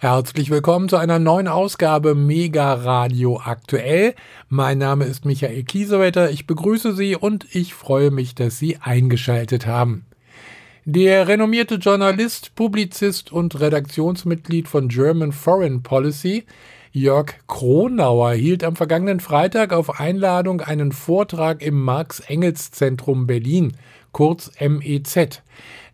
Herzlich willkommen zu einer neuen Ausgabe Mega Radio Aktuell. Mein Name ist Michael Kiesewetter. Ich begrüße Sie und ich freue mich, dass Sie eingeschaltet haben. Der renommierte Journalist, Publizist und Redaktionsmitglied von German Foreign Policy, Jörg Kronauer, hielt am vergangenen Freitag auf Einladung einen Vortrag im Marx-Engels-Zentrum Berlin, kurz MEZ.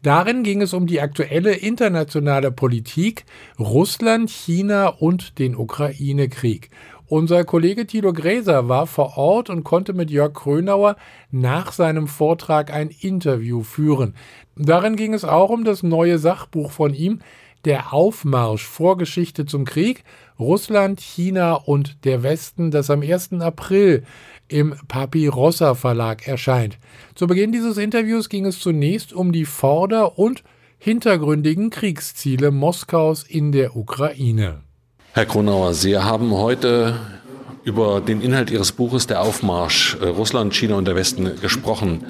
Darin ging es um die aktuelle internationale Politik, Russland, China und den Ukraine-Krieg. Unser Kollege Thilo Gräser war vor Ort und konnte mit Jörg Krönauer nach seinem Vortrag ein Interview führen. Darin ging es auch um das neue Sachbuch von ihm, Der Aufmarsch Vorgeschichte zum Krieg, Russland, China und der Westen, das am 1. April im Papirossa Verlag erscheint. Zu Beginn dieses Interviews ging es zunächst um die vorder- und hintergründigen Kriegsziele Moskaus in der Ukraine. Herr Kronauer, Sie haben heute über den Inhalt Ihres Buches Der Aufmarsch äh, Russland, China und der Westen gesprochen.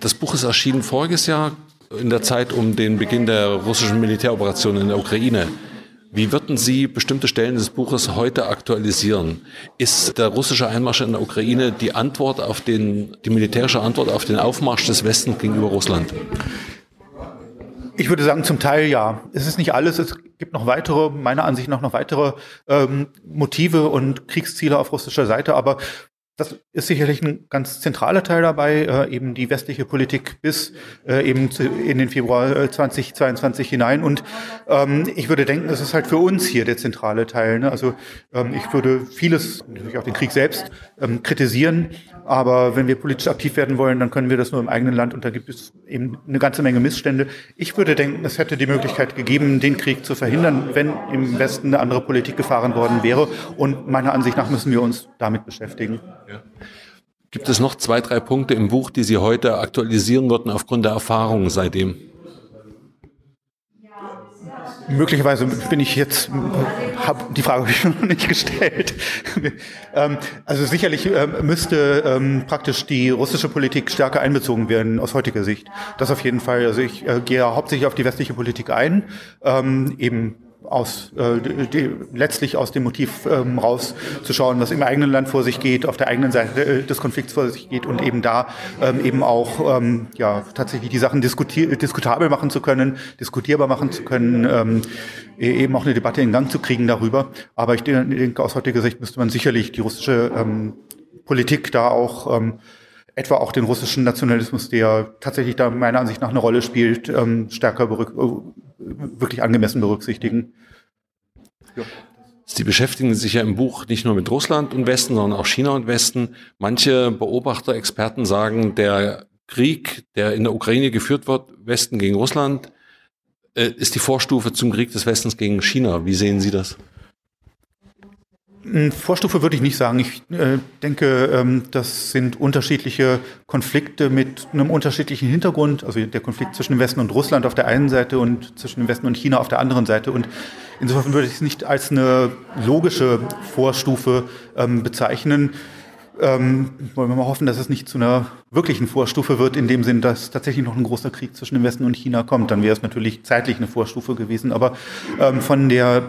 Das Buch ist erschienen voriges Jahr in der Zeit um den Beginn der russischen Militäroperation in der Ukraine. Wie würden Sie bestimmte Stellen des Buches heute aktualisieren? Ist der russische Einmarsch in der Ukraine die Antwort auf den, die militärische Antwort auf den Aufmarsch des Westens gegenüber Russland? Ich würde sagen, zum Teil ja. Es ist nicht alles. Es gibt noch weitere, meiner Ansicht nach noch weitere ähm, Motive und Kriegsziele auf russischer Seite. Aber das ist sicherlich ein ganz zentraler Teil dabei, äh, eben die westliche Politik bis äh, eben zu, in den Februar 2022 äh, hinein. Und ähm, ich würde denken, es ist halt für uns hier der zentrale Teil. Ne? Also ähm, ich würde vieles, natürlich auch den Krieg selbst, ähm, kritisieren. Aber wenn wir politisch aktiv werden wollen, dann können wir das nur im eigenen Land und da gibt es eben eine ganze Menge Missstände. Ich würde denken, es hätte die Möglichkeit gegeben, den Krieg zu verhindern, wenn im Westen eine andere Politik gefahren worden wäre. Und meiner Ansicht nach müssen wir uns damit beschäftigen. Ja. Gibt es noch zwei, drei Punkte im Buch, die Sie heute aktualisieren würden aufgrund der Erfahrungen seitdem? Möglicherweise bin ich jetzt, hab, die Frage habe ich noch nicht gestellt. ähm, also sicherlich ähm, müsste ähm, praktisch die russische Politik stärker einbezogen werden aus heutiger Sicht. Das auf jeden Fall. Also ich äh, gehe hauptsächlich auf die westliche Politik ein, eben aus äh, die, letztlich aus dem Motiv ähm, rauszuschauen, was im eigenen Land vor sich geht, auf der eigenen Seite äh, des Konflikts vor sich geht und eben da ähm, eben auch ähm, ja tatsächlich die Sachen diskutabel machen zu können, diskutierbar machen zu können, ähm, e-, eben auch eine Debatte in Gang zu kriegen darüber. Aber ich denke, aus heutiger Sicht müsste man sicherlich die russische ähm, Politik da auch ähm, etwa auch den russischen Nationalismus, der tatsächlich da meiner Ansicht nach eine Rolle spielt, ähm, stärker berück wirklich angemessen berücksichtigen. Ja. Sie beschäftigen sich ja im Buch nicht nur mit Russland und Westen, sondern auch China und Westen. Manche Beobachter, Experten sagen, der Krieg, der in der Ukraine geführt wird, Westen gegen Russland, äh, ist die Vorstufe zum Krieg des Westens gegen China. Wie sehen Sie das? Vorstufe würde ich nicht sagen. Ich äh, denke, ähm, das sind unterschiedliche Konflikte mit einem unterschiedlichen Hintergrund. Also der Konflikt zwischen dem Westen und Russland auf der einen Seite und zwischen dem Westen und China auf der anderen Seite. Und insofern würde ich es nicht als eine logische Vorstufe ähm, bezeichnen. Ähm, wollen wir mal hoffen, dass es nicht zu einer wirklichen Vorstufe wird, in dem Sinn, dass tatsächlich noch ein großer Krieg zwischen dem Westen und China kommt. Dann wäre es natürlich zeitlich eine Vorstufe gewesen. Aber ähm, von der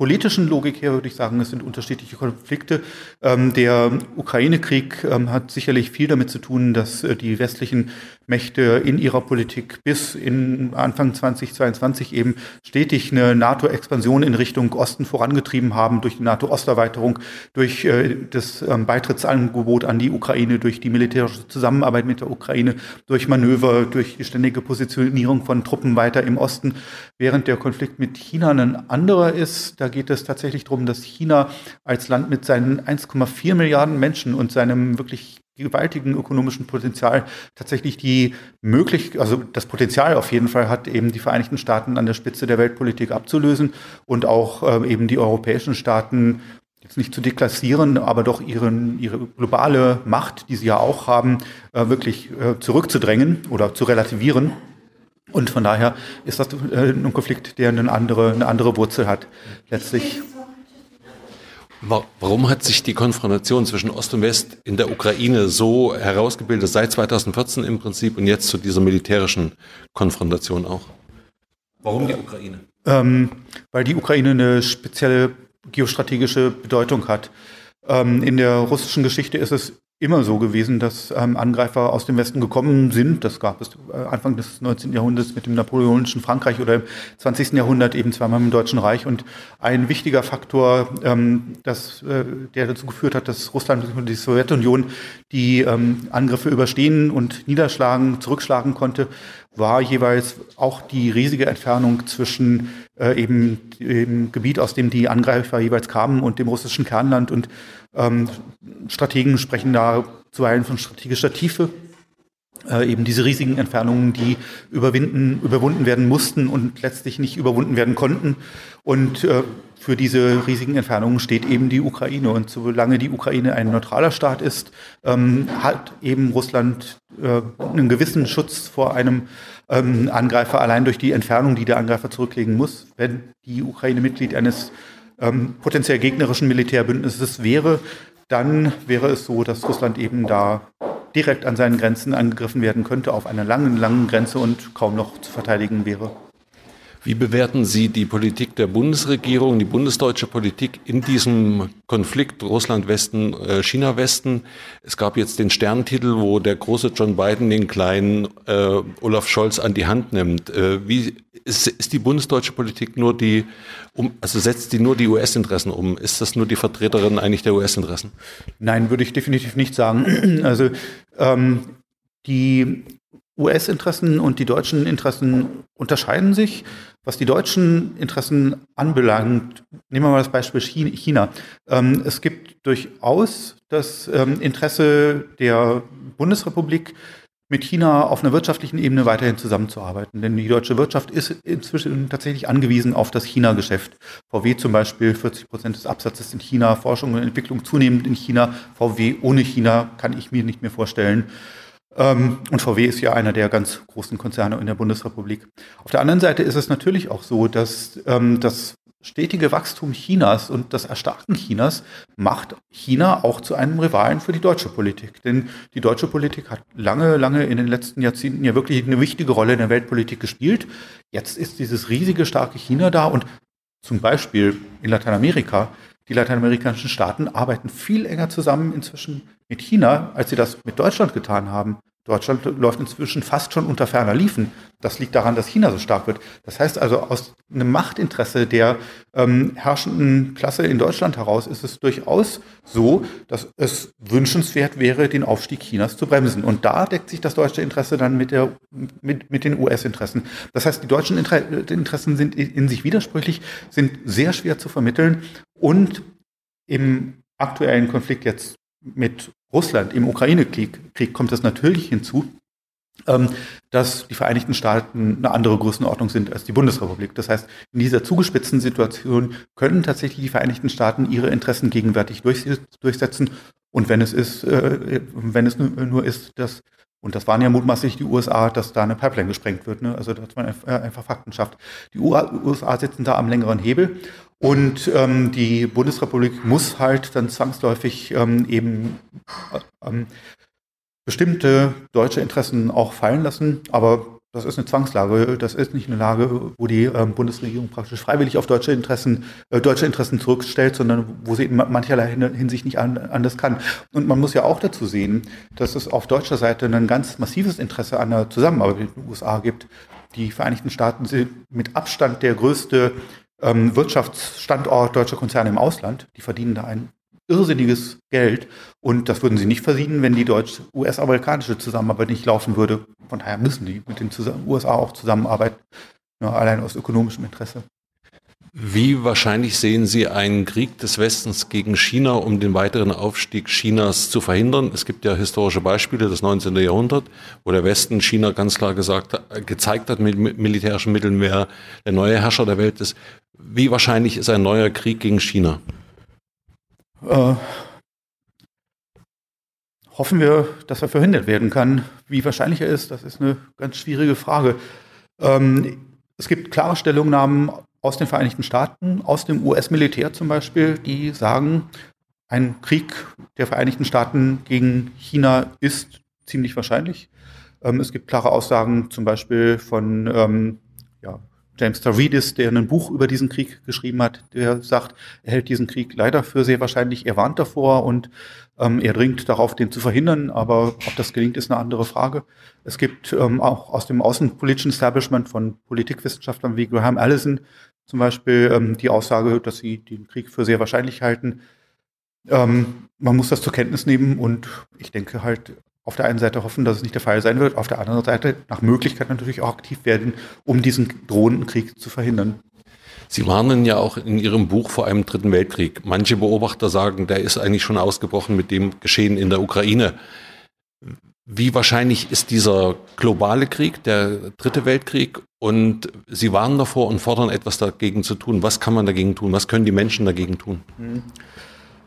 politischen Logik her würde ich sagen, es sind unterschiedliche Konflikte. Ähm, der Ukraine-Krieg ähm, hat sicherlich viel damit zu tun, dass äh, die westlichen Mächte in ihrer Politik bis in Anfang 2022 eben stetig eine NATO-Expansion in Richtung Osten vorangetrieben haben, durch die NATO-Osterweiterung, durch äh, das ähm, Beitrittsangebot an die Ukraine, durch die militärische Zusammenarbeit mit der Ukraine, durch Manöver, durch die ständige Positionierung von Truppen weiter im Osten, während der Konflikt mit China ein anderer ist. Da geht es tatsächlich darum, dass China als Land mit seinen 1,4 Milliarden Menschen und seinem wirklich gewaltigen ökonomischen Potenzial tatsächlich die möglich, also das Potenzial auf jeden Fall hat, eben die Vereinigten Staaten an der Spitze der Weltpolitik abzulösen und auch äh, eben die europäischen Staaten jetzt nicht zu deklassieren, aber doch ihren, ihre globale Macht, die sie ja auch haben, äh, wirklich äh, zurückzudrängen oder zu relativieren. Und von daher ist das äh, ein Konflikt, der eine andere, eine andere Wurzel hat. Letztlich. Warum hat sich die Konfrontation zwischen Ost und West in der Ukraine so herausgebildet, seit 2014 im Prinzip und jetzt zu dieser militärischen Konfrontation auch? Warum die Ukraine? Ähm, weil die Ukraine eine spezielle geostrategische Bedeutung hat. Ähm, in der russischen Geschichte ist es immer so gewesen, dass ähm, Angreifer aus dem Westen gekommen sind. Das gab es äh, Anfang des 19. Jahrhunderts mit dem napoleonischen Frankreich oder im 20. Jahrhundert eben zweimal im Deutschen Reich. Und ein wichtiger Faktor, ähm, das, äh, der dazu geführt hat, dass Russland und die Sowjetunion die ähm, Angriffe überstehen und niederschlagen, zurückschlagen konnte, war jeweils auch die riesige Entfernung zwischen äh, eben dem Gebiet, aus dem die Angreifer jeweils kamen und dem russischen Kernland. Und ähm, Strategen sprechen da zuweilen von strategischer Tiefe. Äh, eben diese riesigen Entfernungen, die überwinden, überwunden werden mussten und letztlich nicht überwunden werden konnten. Und äh, für diese riesigen Entfernungen steht eben die Ukraine. Und solange die Ukraine ein neutraler Staat ist, ähm, hat eben Russland äh, einen gewissen Schutz vor einem ähm, Angreifer allein durch die Entfernung, die der Angreifer zurücklegen muss. Wenn die Ukraine Mitglied eines ähm, potenziell gegnerischen Militärbündnisses wäre, dann wäre es so, dass Russland eben da direkt an seinen Grenzen angegriffen werden könnte, auf einer langen, langen Grenze und kaum noch zu verteidigen wäre. Wie bewerten Sie die Politik der Bundesregierung, die bundesdeutsche Politik in diesem Konflikt Russland-Westen, äh, China-Westen? Es gab jetzt den Sterntitel, wo der große John Biden den kleinen äh, Olaf Scholz an die Hand nimmt. Äh, wie ist, ist die bundesdeutsche Politik nur die, um, also setzt die nur die US-Interessen um? Ist das nur die Vertreterin eigentlich der US-Interessen? Nein, würde ich definitiv nicht sagen. Also ähm, die US-Interessen und die deutschen Interessen unterscheiden sich. Was die deutschen Interessen anbelangt, nehmen wir mal das Beispiel China. Ähm, es gibt durchaus das ähm, Interesse der Bundesrepublik, mit China auf einer wirtschaftlichen Ebene weiterhin zusammenzuarbeiten. Denn die deutsche Wirtschaft ist inzwischen tatsächlich angewiesen auf das China-Geschäft. VW zum Beispiel, 40 Prozent des Absatzes in China, Forschung und Entwicklung zunehmend in China. VW ohne China kann ich mir nicht mehr vorstellen. Ähm, und VW ist ja einer der ganz großen Konzerne in der Bundesrepublik. Auf der anderen Seite ist es natürlich auch so, dass ähm, das stetige Wachstum Chinas und das Erstarken Chinas macht China auch zu einem Rivalen für die deutsche Politik. Denn die deutsche Politik hat lange, lange in den letzten Jahrzehnten ja wirklich eine wichtige Rolle in der Weltpolitik gespielt. Jetzt ist dieses riesige, starke China da und zum Beispiel in Lateinamerika die lateinamerikanischen Staaten arbeiten viel enger zusammen inzwischen mit China, als sie das mit Deutschland getan haben. Deutschland läuft inzwischen fast schon unter ferner Liefen. Das liegt daran, dass China so stark wird. Das heißt also, aus einem Machtinteresse der ähm, herrschenden Klasse in Deutschland heraus ist es durchaus so, dass es wünschenswert wäre, den Aufstieg Chinas zu bremsen. Und da deckt sich das deutsche Interesse dann mit, der, mit, mit den US-Interessen. Das heißt, die deutschen Interessen sind in sich widersprüchlich, sind sehr schwer zu vermitteln und im aktuellen Konflikt jetzt mit Russland, im Ukraine-Krieg Krieg kommt es natürlich hinzu, ähm, dass die Vereinigten Staaten eine andere Größenordnung sind als die Bundesrepublik. Das heißt, in dieser zugespitzten Situation können tatsächlich die Vereinigten Staaten ihre Interessen gegenwärtig durchsetzen. Und wenn es ist, äh, wenn es nur ist, dass und das waren ja mutmaßlich die USA, dass da eine Pipeline gesprengt wird. Ne? Also dass man einfach Fakten schafft. Die USA sitzen da am längeren Hebel und ähm, die Bundesrepublik muss halt dann zwangsläufig ähm, eben äh, ähm, bestimmte deutsche Interessen auch fallen lassen. Aber das ist eine Zwangslage. Das ist nicht eine Lage, wo die ähm, Bundesregierung praktisch freiwillig auf deutsche Interessen, äh, deutsche Interessen zurückstellt, sondern wo sie in mancherlei Hinsicht nicht an, anders kann. Und man muss ja auch dazu sehen, dass es auf deutscher Seite ein ganz massives Interesse an der Zusammenarbeit mit den USA gibt. Die Vereinigten Staaten sind mit Abstand der größte ähm, Wirtschaftsstandort deutscher Konzerne im Ausland. Die verdienen da ein irrsinniges Geld und das würden sie nicht verdienen, wenn die deutsch-US-amerikanische Zusammenarbeit nicht laufen würde. Von daher müssen die mit den USA auch zusammenarbeiten, ja, allein aus ökonomischem Interesse. Wie wahrscheinlich sehen Sie einen Krieg des Westens gegen China, um den weiteren Aufstieg Chinas zu verhindern? Es gibt ja historische Beispiele des 19. Jahrhunderts, wo der Westen China ganz klar gesagt, gezeigt hat mit militärischen Mitteln, wer der neue Herrscher der Welt ist. Wie wahrscheinlich ist ein neuer Krieg gegen China? Äh, hoffen wir, dass er verhindert werden kann. Wie wahrscheinlich er ist, das ist eine ganz schwierige Frage. Ähm, es gibt klare Stellungnahmen aus den Vereinigten Staaten, aus dem US-Militär zum Beispiel, die sagen, ein Krieg der Vereinigten Staaten gegen China ist ziemlich wahrscheinlich. Ähm, es gibt klare Aussagen zum Beispiel von ähm, ja, James Stavridis, der ein Buch über diesen Krieg geschrieben hat, der sagt, er hält diesen Krieg leider für sehr wahrscheinlich, er warnt davor und ähm, er dringt darauf, den zu verhindern, aber ob das gelingt, ist eine andere Frage. Es gibt ähm, auch aus dem außenpolitischen Establishment von Politikwissenschaftlern wie Graham Allison zum Beispiel ähm, die Aussage, dass sie den Krieg für sehr wahrscheinlich halten. Ähm, man muss das zur Kenntnis nehmen und ich denke halt, auf der einen Seite hoffen, dass es nicht der Fall sein wird, auf der anderen Seite nach Möglichkeit natürlich auch aktiv werden, um diesen drohenden Krieg zu verhindern. Sie warnen ja auch in Ihrem Buch vor einem dritten Weltkrieg. Manche Beobachter sagen, der ist eigentlich schon ausgebrochen mit dem Geschehen in der Ukraine. Wie wahrscheinlich ist dieser globale Krieg, der dritte Weltkrieg? Und Sie warnen davor und fordern etwas dagegen zu tun. Was kann man dagegen tun? Was können die Menschen dagegen tun? Mhm.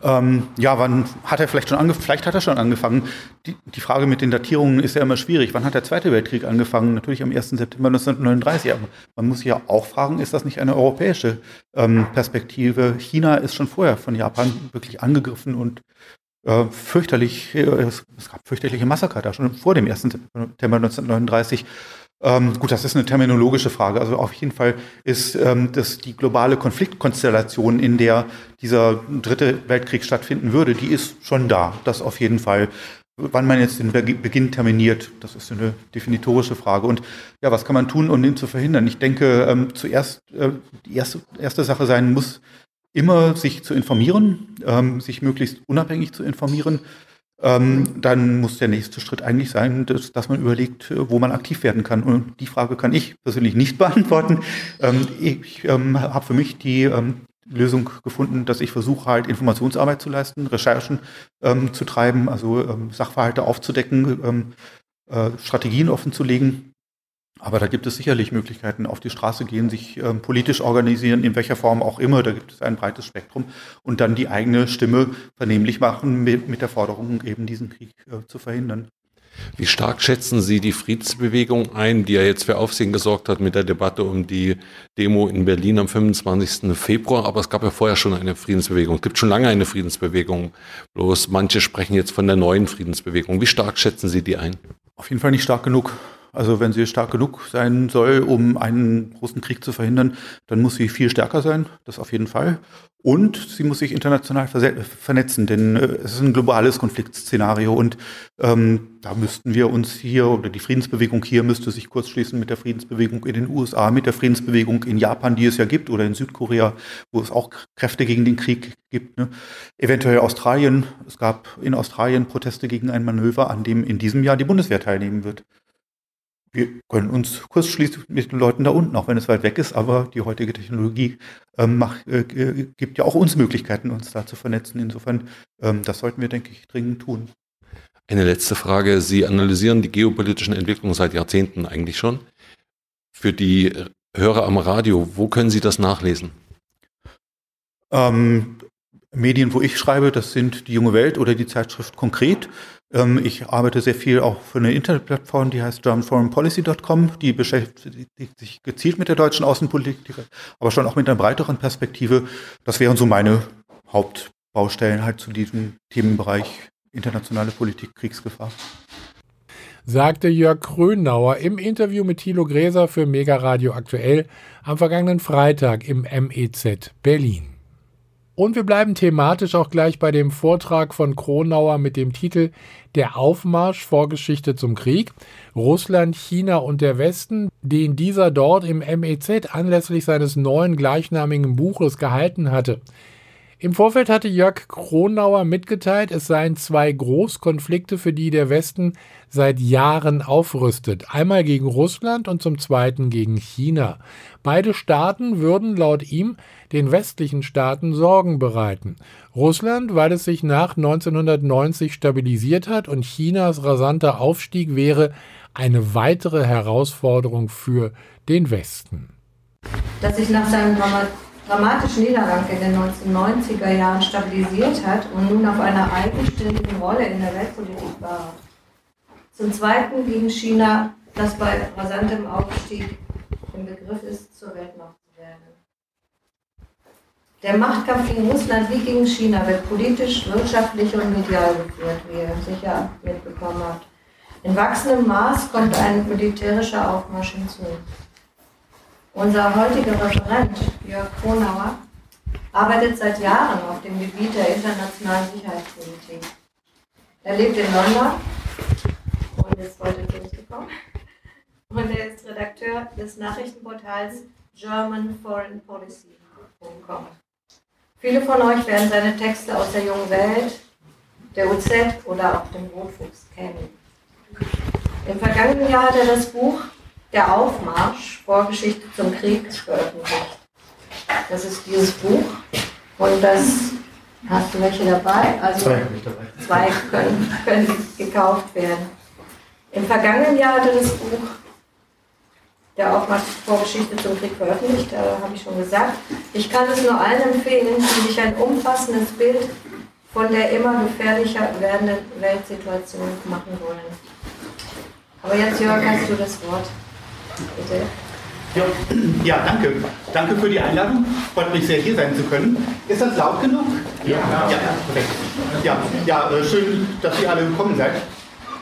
Ähm, ja, wann hat er vielleicht schon angefangen? Vielleicht hat er schon angefangen. Die, die, Frage mit den Datierungen ist ja immer schwierig. Wann hat der Zweite Weltkrieg angefangen? Natürlich am 1. September 1939. Aber man muss sich ja auch fragen, ist das nicht eine europäische ähm, Perspektive? China ist schon vorher von Japan wirklich angegriffen und äh, fürchterlich, äh, es, gab fürchterliche Massaker da schon vor dem 1. September 1939. Ähm, gut, das ist eine terminologische Frage. Also auf jeden Fall ist ähm, das die globale Konfliktkonstellation, in der dieser dritte Weltkrieg stattfinden würde, die ist schon da. Das auf jeden Fall. Wann man jetzt den Beginn terminiert, das ist eine definitorische Frage. Und ja, was kann man tun, um den zu verhindern? Ich denke, ähm, zuerst äh, die erste, erste Sache sein muss, immer sich zu informieren, ähm, sich möglichst unabhängig zu informieren ähm, dann muss der nächste Schritt eigentlich sein, dass, dass, man überlegt, äh, wo man aktiv werden kann. Und die Frage kann ich persönlich nicht beantworten. Ähm, ich ähm, habe für mich die ähm, Lösung gefunden, dass ich versuche, halt Informationsarbeit zu leisten, Recherchen ähm, zu treiben, also Sachverhalte aufzudecken, äh, Strategien offenzulegen aber da gibt es sicherlich Möglichkeiten, auf die Straße gehen, sich ähm, politisch organisieren, in welcher Form auch immer. Da gibt es ein breites Spektrum und dann die eigene Stimme vernehmlich machen mit, mit der Forderung, eben diesen Krieg äh, zu verhindern. Wie stark schätzen Sie die Friedensbewegung ein, die ja jetzt für Aufsehen gesorgt hat mit der Debatte um die Demo in Berlin am 25. Februar? Aber es gab ja vorher schon eine Friedensbewegung. Es gibt schon lange eine Friedensbewegung. Bloß manche sprechen jetzt von der neuen Friedensbewegung. Wie stark schätzen Sie die ein? Auf jeden Fall nicht stark genug. Also wenn sie stark genug sein soll, um einen großen Krieg zu verhindern, dann muss sie viel stärker sein, das auf jeden Fall. Und sie muss sich international vernetzen, denn äh, es ist ein globales Konfliktszenario und ähm, da müssten wir uns hier, oder die Friedensbewegung hier müsste sich kurz schließen mit der Friedensbewegung in den USA, mit der Friedensbewegung in Japan, die es ja gibt, oder in Südkorea, wo es auch Kräfte gegen den Krieg gibt. Ne? Eventuell Australien. Es gab in Australien Proteste gegen ein Manöver, an dem in diesem Jahr die Bundeswehr teilnehmen wird wir können uns kurz schließen mit den Leuten da unten, auch wenn es weit weg ist, aber die heutige Technologie ähm, macht, äh, gibt ja auch uns Möglichkeiten, uns da zu vernetzen. Insofern, ähm, das sollten wir, denke ich, dringend tun. Eine letzte Frage. Sie analysieren die geopolitischen Entwicklungen seit Jahrzehnten eigentlich schon. Für die Hörer am Radio, wo können Sie das nachlesen? Ähm, Medien, wo ich schreibe, das sind die Junge Welt oder die Zeitschrift Konkret. Ähm, ich arbeite sehr viel auch für eine Internetplattform, die heißt germanforeignpolicy.com. Die beschäftigt sich gezielt mit der deutschen Außenpolitik, aber schon auch mit einer breiteren Perspektive. Das wären so meine Hauptbaustellen halt zu diesem Themenbereich internationale Politik, Kriegsgefahr. Sagte Jörg Krönauer im Interview mit Thilo Gräser für Mega Radio aktuell am vergangenen Freitag im MEZ Berlin. Und wir bleiben thematisch auch gleich bei dem Vortrag von Kronauer mit dem Titel Der Aufmarsch Vorgeschichte zum Krieg, Russland, China und der Westen, den dieser dort im MEZ anlässlich seines neuen gleichnamigen Buches gehalten hatte. Im Vorfeld hatte Jörg Kronauer mitgeteilt, es seien zwei Großkonflikte, für die der Westen seit Jahren aufrüstet. Einmal gegen Russland und zum zweiten gegen China. Beide Staaten würden laut ihm den westlichen Staaten Sorgen bereiten. Russland, weil es sich nach 1990 stabilisiert hat und Chinas rasanter Aufstieg wäre eine weitere Herausforderung für den Westen. Dass sich nach seinem dramatischen Niedergang in den 1990er Jahren stabilisiert hat und nun auf einer eigenständigen Rolle in der Weltpolitik war. Zum Zweiten gegen China, das bei rasantem Aufstieg im Begriff ist, zur Weltmacht zu werden. Der Machtkampf gegen Russland wie gegen China wird politisch, wirtschaftlich und medial geführt, wie ihr sicher mitbekommen habt. In wachsendem Maß kommt ein militärischer Aufmarsch hinzu. Unser heutiger Referent, Jörg Kronauer, arbeitet seit Jahren auf dem Gebiet der internationalen Sicherheitspolitik. Er lebt in London und ist heute durchgekommen. Und er ist Redakteur des Nachrichtenportals GermanForeignPolicy.com. Viele von euch werden seine Texte aus der jungen Welt, der UZ oder auch dem Rotfuchs kennen. Im vergangenen Jahr hat er das Buch Der Aufmarsch, Vorgeschichte zum Krieg veröffentlicht. Das ist dieses Buch und das hast du welche dabei? Also zwei, dabei. zwei können, können gekauft werden. Im vergangenen Jahr hat er das Buch der Aufmarsch Vorgeschichte zum Krieg veröffentlicht, äh, habe ich schon gesagt. Ich kann es nur allen empfehlen, die sich ein umfassendes Bild von der immer gefährlicher werdenden Weltsituation machen wollen. Aber jetzt, Jörg, hast du das Wort. Bitte. Ja, ja, danke. Danke für die Einladung. Freut mich sehr, hier sein zu können. Ist das laut genug? Ja. Ja, perfekt. Ja, ja äh, schön, dass ihr alle gekommen seid.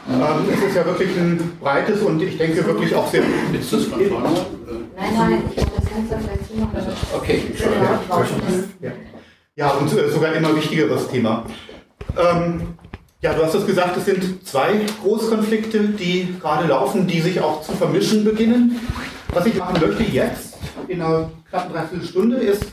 Ähm, es ist ja wirklich ein breites und ich denke wirklich auch sehr. Ist das von vorne? Nein, nein, ich das Fenster vielleicht zumachen. Okay, ja. ja, und äh, sogar immer wichtigeres Thema. Ähm, ja, du hast es gesagt, es sind zwei Großkonflikte, die gerade laufen, die sich auch zu vermischen beginnen. Was ich machen möchte jetzt, in einer knappen Dreiviertelstunde, ist,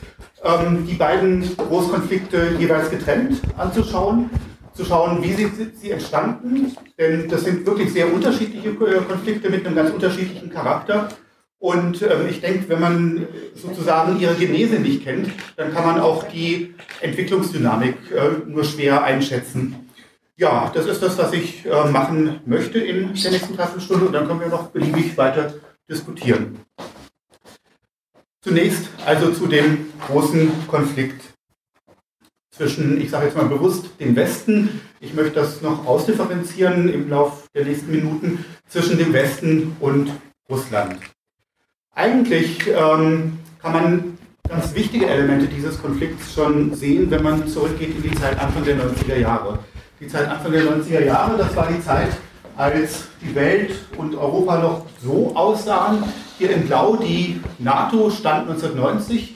ähm, die beiden Großkonflikte jeweils getrennt anzuschauen, zu schauen, wie sie, sie entstanden, denn das sind wirklich sehr unterschiedliche äh, Konflikte mit einem ganz unterschiedlichen Charakter. Und ähm, ich denke, wenn man sozusagen ihre Genese nicht kennt, dann kann man auch die Entwicklungsdynamik äh, nur schwer einschätzen. Ja, das ist das, was ich äh, machen möchte in der nächsten Dreiviertelstunde und dann können wir noch beliebig weiter diskutieren. Zunächst also zu dem großen Konflikt zwischen, ich sage jetzt mal bewusst, dem Westen, ich möchte das noch ausdifferenzieren im Laufe der nächsten Minuten, zwischen dem Westen und Russland. Eigentlich ähm, kann man ganz wichtige Elemente dieses Konflikts schon sehen, wenn man zurückgeht in die Zeit Anfang der 90er Jahre die Zeit Anfang der 90er Jahre. Das war die Zeit, als die Welt und Europa noch so aussahen. Hier in Blau die NATO stand 1990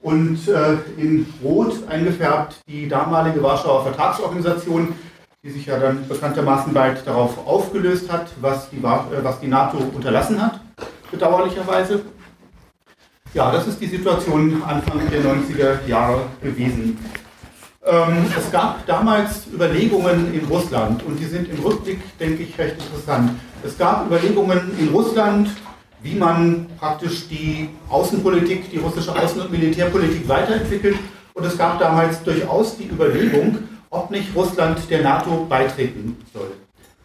und äh, in Rot eingefärbt die damalige Warschauer Vertragsorganisation, die sich ja dann bekanntermaßen bald darauf aufgelöst hat, was die, äh, was die NATO unterlassen hat, bedauerlicherweise. Ja, das ist die Situation Anfang der 90er Jahre gewesen. Ähm, es gab damals Überlegungen in Russland und die sind im Rückblick, denke ich, recht interessant. Es gab Überlegungen in Russland, wie man praktisch die Außenpolitik, die russische Außen- und Militärpolitik weiterentwickelt. Und es gab damals durchaus die Überlegung, ob nicht Russland der NATO beitreten soll.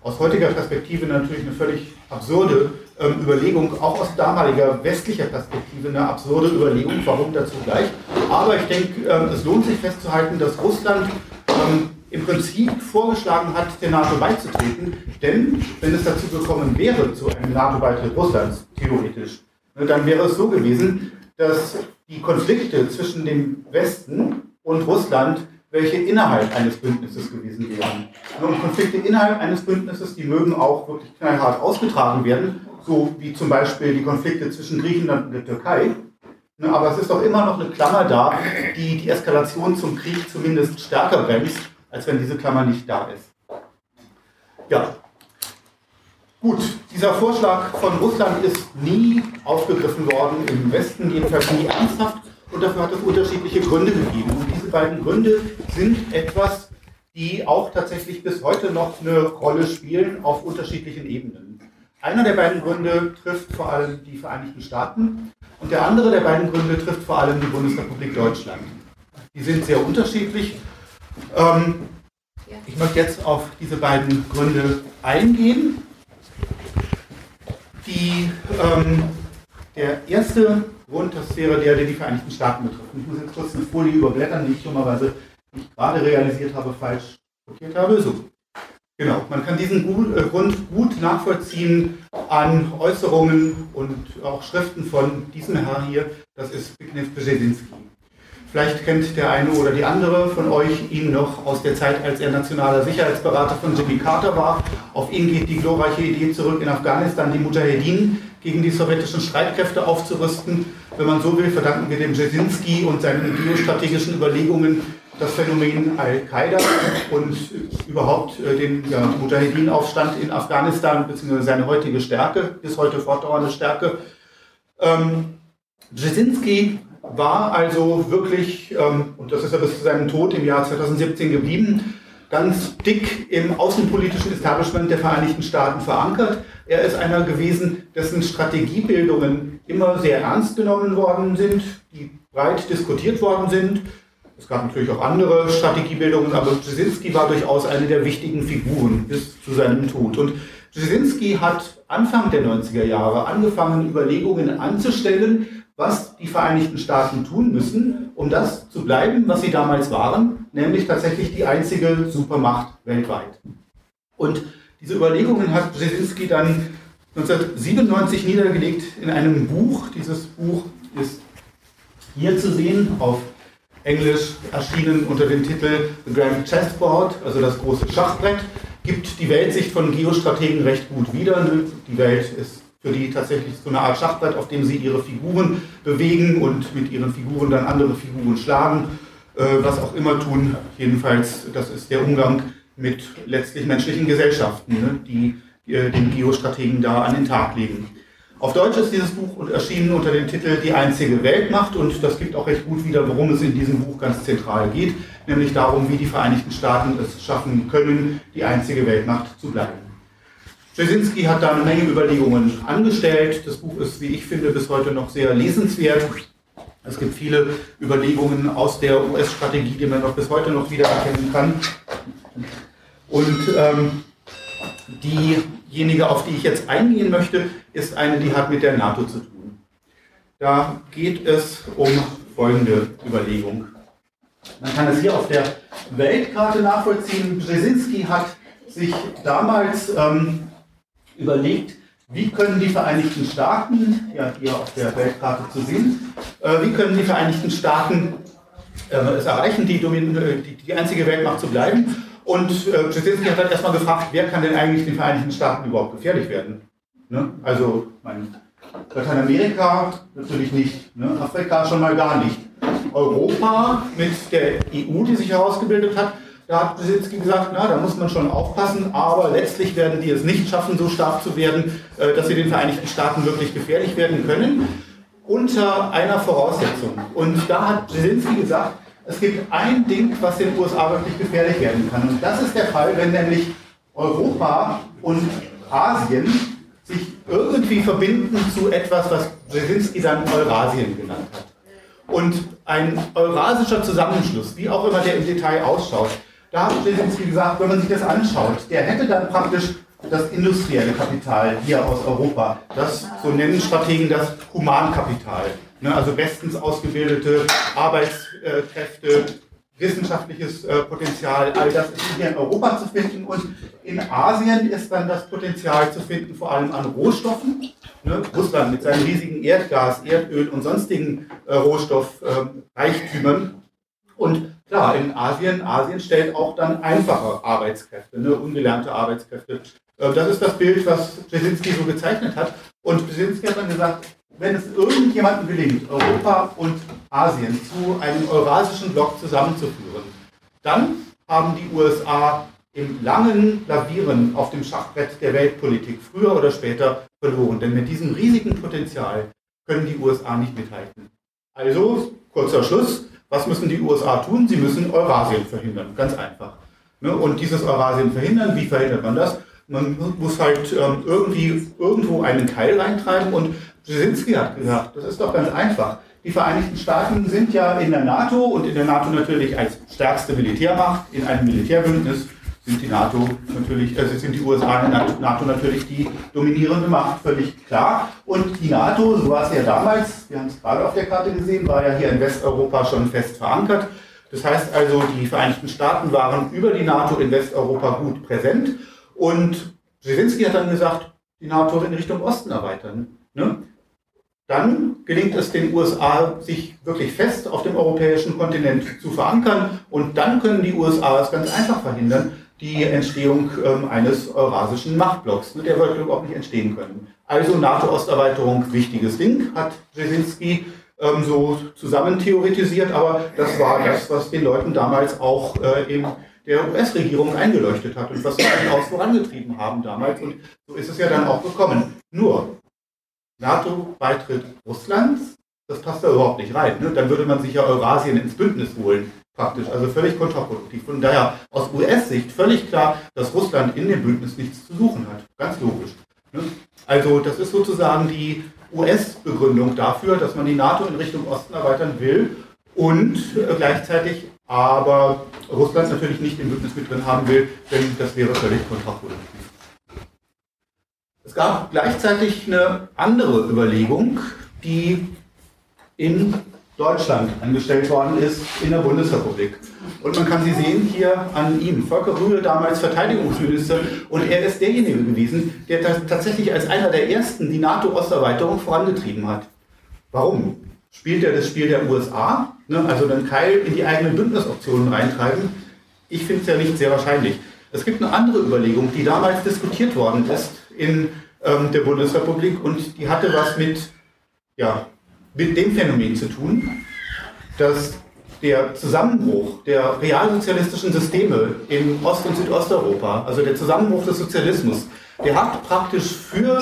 Aus heutiger Perspektive natürlich eine völlig absurde ähm, Überlegung, auch aus damaliger westlicher Perspektive eine absurde Überlegung, warum dazu gleich. Aber ich denke, ähm, es lohnt sich festzuhalten, dass Russland ähm, im Prinzip vorgeschlagen hat, der NATO beizutreten. Denn wenn es dazu gekommen wäre, zu einem NATO-Beitritt Russlands, theoretisch, ne, dann wäre es so gewesen, dass die Konflikte zwischen dem Westen und Russland welche innerhalb eines Bündnisses gewesen wären. Und Konflikte innerhalb eines Bündnisses, die mögen auch wirklich knallhart ausgetragen werden, so wie zum Beispiel die Konflikte zwischen Griechenland und der Türkei. Ne, aber es ist doch immer noch eine Klammer da, die die Eskalation zum Krieg zumindest stärker bremst, als wenn diese Klammer nicht da ist. Ja. Gut, dieser Vorschlag von Russland ist nie aufgegriffen worden, im Westen jedenfalls nie ernsthaft, und dafür hat es unterschiedliche Gründe gegeben. Beiden Gründe sind etwas, die auch tatsächlich bis heute noch eine Rolle spielen auf unterschiedlichen Ebenen. Einer der beiden Gründe trifft vor allem die Vereinigten Staaten und der andere der beiden Gründe trifft vor allem die Bundesrepublik Deutschland. Die sind sehr unterschiedlich. Ähm, ich möchte jetzt auf diese beiden Gründe eingehen. Die, ähm, der erste Wäre der, der die Vereinigten Staaten betrifft. Ich muss jetzt kurz eine Folie überblättern, die ich dummerweise nicht gerade realisiert habe, falsch kopiert habe. So. Genau, man kann diesen äh, Grund gut nachvollziehen an Äußerungen und auch Schriften von diesem Herrn hier, das ist Zbigniew Brzezinski. Vielleicht kennt der eine oder die andere von euch ihn noch aus der Zeit, als er nationaler Sicherheitsberater von Jimmy Carter war. Auf ihn geht die glorreiche Idee zurück, in Afghanistan die Mujahedin gegen die sowjetischen Streitkräfte aufzurüsten. Wenn man so will, verdanken wir dem Brzezinski und seinen geostrategischen Überlegungen das Phänomen Al-Qaida und überhaupt äh, den ja, Mujahedin-Aufstand in Afghanistan bzw. seine heutige Stärke, bis heute fortdauernde Stärke. Ähm, Brzezinski war also wirklich, ähm, und das ist ja bis zu seinem Tod im Jahr 2017 geblieben, ganz dick im außenpolitischen Establishment der Vereinigten Staaten verankert. Er ist einer gewesen, dessen Strategiebildungen immer sehr ernst genommen worden sind, die breit diskutiert worden sind. Es gab natürlich auch andere Strategiebildungen, aber Brzezinski war durchaus eine der wichtigen Figuren bis zu seinem Tod. Und Brzezinski hat Anfang der 90er Jahre angefangen, Überlegungen anzustellen, was die Vereinigten Staaten tun müssen, um das zu bleiben, was sie damals waren, nämlich tatsächlich die einzige Supermacht weltweit. Und diese Überlegungen hat Brzezinski dann 1997 niedergelegt in einem Buch. Dieses Buch ist hier zu sehen, auf Englisch erschienen unter dem Titel The Grand Chessboard, also das große Schachbrett, gibt die Weltsicht von Geostrategen recht gut wieder. Die Welt ist für die tatsächlich so eine Art Schachbrett, auf dem sie ihre Figuren bewegen und mit ihren Figuren dann andere Figuren schlagen, äh, was auch immer tun. Jedenfalls, das ist der Umgang mit letztlich menschlichen Gesellschaften, ne, die äh, den Geostrategen da an den Tag legen. Auf Deutsch ist dieses Buch erschienen unter dem Titel Die einzige Weltmacht und das gibt auch recht gut wieder, worum es in diesem Buch ganz zentral geht, nämlich darum, wie die Vereinigten Staaten es schaffen können, die einzige Weltmacht zu bleiben. Brzezinski hat da eine Menge Überlegungen angestellt. Das Buch ist, wie ich finde, bis heute noch sehr lesenswert. Es gibt viele Überlegungen aus der US-Strategie, die man noch bis heute noch wiedererkennen kann. Und ähm, diejenige, auf die ich jetzt eingehen möchte, ist eine, die hat mit der NATO zu tun. Da geht es um folgende Überlegung. Man kann es hier auf der Weltkarte nachvollziehen. Brzezinski hat sich damals ähm, überlegt, wie können die Vereinigten Staaten, ja hier auf der Weltkarte zu sehen, äh, wie können die Vereinigten Staaten äh, es erreichen, die, äh, die, die, einzige Weltmacht zu bleiben. Und äh, hat dann erstmal gefragt, wer kann denn eigentlich den Vereinigten Staaten überhaupt gefährlich werden? Ne? Also mein, Lateinamerika natürlich nicht, ne? Afrika schon mal gar nicht. Europa mit der EU, die sich herausgebildet hat, da hat Brzezinski gesagt, na, da muss man schon aufpassen, aber letztlich werden die es nicht schaffen, so stark zu werden, äh, dass sie den Vereinigten Staaten wirklich gefährlich werden können, unter einer Voraussetzung. Und da hat Brzezinski gesagt, es gibt ein Ding, was den USA wirklich gefährlich werden kann. Und das ist der Fall, wenn nämlich Europa und Asien sich irgendwie verbinden zu etwas, was Brzezinski dann Eurasien genannt hat. Und ein eurasischer Zusammenschluss, wie auch immer der im Detail ausschaut, da hat Brzezinski gesagt, wenn man sich das anschaut, der hätte dann praktisch das industrielle Kapital hier aus Europa, das, so nennen Strategen das Humankapital, ne, also bestens ausgebildete Arbeitskräfte, wissenschaftliches äh, Potenzial, all das ist hier in Europa zu finden und in Asien ist dann das Potenzial zu finden, vor allem an Rohstoffen. Ne, Russland mit seinen riesigen Erdgas, Erdöl und sonstigen äh, Rohstoffreichtümern. Ähm, und Klar, in Asien, Asien stellt auch dann einfache Arbeitskräfte, ne, ungelernte Arbeitskräfte. Äh, das ist das Bild, was Brzezinski so gezeichnet hat. Und Brzezinski hat dann gesagt, wenn es irgendjemandem gelingt, Europa und Asien zu einem eurasischen Block zusammenzuführen, dann haben die USA im langen Lavieren auf dem Schachbrett der Weltpolitik früher oder später verloren. Denn mit diesem riesigen Potenzial können die USA nicht mithalten. Also, kurzer Schluss, was müssen die USA tun? Sie müssen Eurasien verhindern, ganz einfach. Ne? Und dieses Eurasien verhindern, wie verhindert man das? Man muss halt ähm, irgendwie irgendwo einen Keil reintreiben und Brzezinski hat gesagt, das ist doch ganz einfach. Die Vereinigten Staaten sind ja in der NATO und in der NATO natürlich als stärkste Militärmacht in einem Militärbündnis sind die NATO natürlich, also sind die USA in der NATO natürlich die dominierende Macht, völlig klar. Und die NATO, so war es ja damals, wir haben es gerade auf der Karte gesehen, war ja hier in Westeuropa schon fest verankert. Das heißt also, die Vereinigten Staaten waren über die NATO in Westeuropa gut präsent. Und Brzezinski hat dann gesagt, die NATO in Richtung Osten erweitern. Ne? dann gelingt es den USA, sich wirklich fest auf dem europäischen Kontinent zu verankern und dann können die USA es ganz einfach verhindern, die Entstehung ähm, eines eurasischen Machtblocks. Der wird überhaupt nicht entstehen können. Also NATO-Osterweiterung, wichtiges Ding, hat Brzezinski ähm, so zusammen theoretisiert, aber das war das, was den Leuten damals auch äh, in der US-Regierung eingeleuchtet hat und was sie aus vorangetrieben haben damals. Und so ist es ja dann auch gekommen. Nur, NATO-Beitritt Russlands, das passt da überhaupt nicht rein. Ne? Dann würde man sich ja Eurasien ins Bündnis holen, praktisch. Also völlig kontraproduktiv. Von daher aus US-Sicht völlig klar, dass Russland in dem Bündnis nichts zu suchen hat. Ganz logisch. Ne? Also das ist sozusagen die US-Begründung dafür, dass man die NATO in Richtung Osten erweitern will und äh, gleichzeitig aber Russland natürlich nicht im Bündnis mit drin haben will, denn das wäre völlig kontraproduktiv. Es gab gleichzeitig eine andere Überlegung, die in Deutschland angestellt worden ist, in der Bundesrepublik. Und man kann sie sehen hier an ihm. Volker Rühle, damals Verteidigungsminister, und er ist derjenige gewesen, der tatsächlich als einer der ersten die NATO-Osterweiterung vorangetrieben hat. Warum? Spielt er das Spiel der USA? Ne? Also dann Keil in die eigenen Bündnisoptionen reintreiben? Ich finde es ja nicht sehr wahrscheinlich. Es gibt eine andere Überlegung, die damals diskutiert worden ist in ähm, der Bundesrepublik und die hatte was mit, ja, mit dem Phänomen zu tun, dass der Zusammenbruch der realsozialistischen Systeme in Ost- und Südosteuropa, also der Zusammenbruch des Sozialismus, der hat praktisch für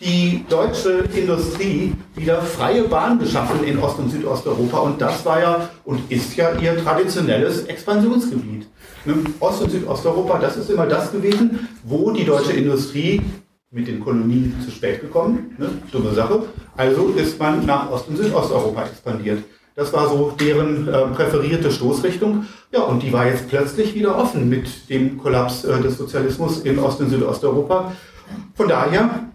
die deutsche Industrie wieder freie Bahn geschaffen in Ost- und Südosteuropa und das war ja und ist ja ihr traditionelles Expansionsgebiet. Ne, Ost- und Südosteuropa, das ist immer das gewesen, wo die deutsche Industrie mit den Kolonien zu spät gekommen, ne? dumme Sache. Also ist man nach Ost- und Südosteuropa expandiert. Das war so deren äh, präferierte Stoßrichtung. Ja, und die war jetzt plötzlich wieder offen mit dem Kollaps äh, des Sozialismus in Ost- und Südosteuropa. Von daher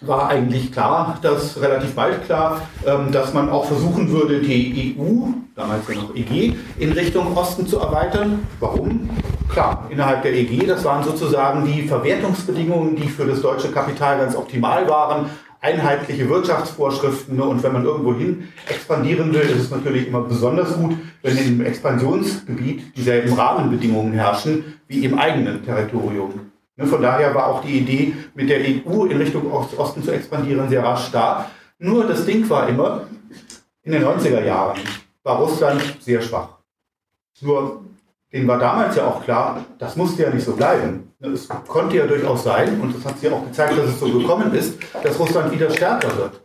war eigentlich klar, dass relativ bald klar, ähm, dass man auch versuchen würde, die EU, damals ja noch EG, in Richtung Osten zu erweitern. Warum? Klar, innerhalb der EG, das waren sozusagen die Verwertungsbedingungen, die für das deutsche Kapital ganz optimal waren. Einheitliche Wirtschaftsvorschriften ne? und wenn man irgendwo hin expandieren will, ist es natürlich immer besonders gut, wenn im Expansionsgebiet dieselben Rahmenbedingungen herrschen wie im eigenen Territorium. Ne, von daher war auch die Idee, mit der EU in Richtung Osten zu expandieren, sehr rasch da. Nur das Ding war immer, in den 90er Jahren war Russland sehr schwach. Nur, denen war damals ja auch klar, das musste ja nicht so bleiben. Es konnte ja durchaus sein, und das hat sich auch gezeigt, dass es so gekommen ist, dass Russland wieder stärker wird.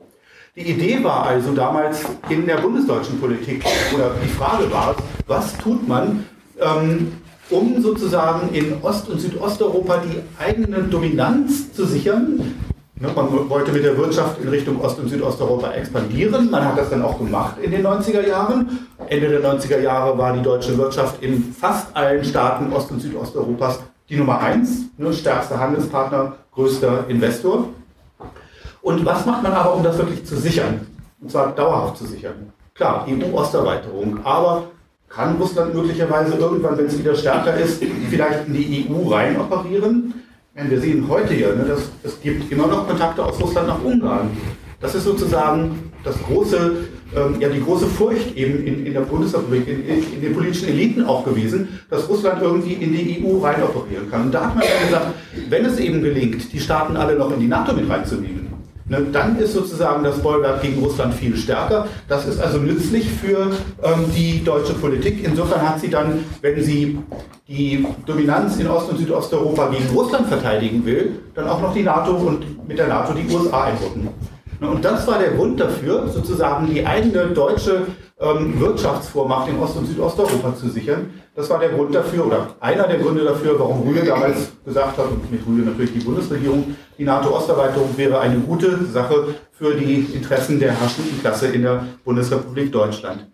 Die Idee war also damals in der bundesdeutschen Politik, oder die Frage war, was tut man, ähm, um sozusagen in Ost- und Südosteuropa die eigene Dominanz zu sichern. Man wollte mit der Wirtschaft in Richtung Ost- und Südosteuropa expandieren. Man hat das dann auch gemacht in den 90er Jahren. Ende der 90er Jahre war die deutsche Wirtschaft in fast allen Staaten Ost- und Südosteuropas die Nummer eins, ne, stärkster Handelspartner, größter Investor. Und was macht man aber, um das wirklich zu sichern? Und zwar dauerhaft zu sichern. Klar, EU-Osterweiterung, aber kann Russland möglicherweise irgendwann, wenn es wieder stärker ist, vielleicht in die EU rein operieren. Wir sehen heute ja, ne, dass es gibt immer noch Kontakte aus Russland nach Ungarn. Das ist sozusagen das große, ähm, ja, die große Furcht eben in, in der Bundesrepublik, in, in, den politischen Eliten auch gewesen, dass Russland irgendwie in die EU rein operieren kann. Und da hat man ja gesagt, wenn es eben gelingt, die Staaten alle noch in die NATO mit reinzunehmen, Ne, dann ist sozusagen das Bollwerk gegen Russland viel stärker. Das ist also nützlich für ähm, die deutsche Politik. Insofern hat sie dann, wenn sie die Dominanz in Ost- und Südosteuropa gegen Russland verteidigen will, dann auch noch die NATO und mit der NATO die USA einrücken. Ne, und das war der Grund dafür, sozusagen die eigene deutsche ähm, Wirtschaftsvormacht in Ost- und Südosteuropa zu sichern. Das war der Grund dafür, oder einer der Gründe dafür, warum Rühle damals gesagt hat, und mit Rühle natürlich die Bundesregierung, die NATO-Osterweiterung wäre eine gute Sache für die Interessen der herrschenden Klasse in der Bundesrepublik Deutschland.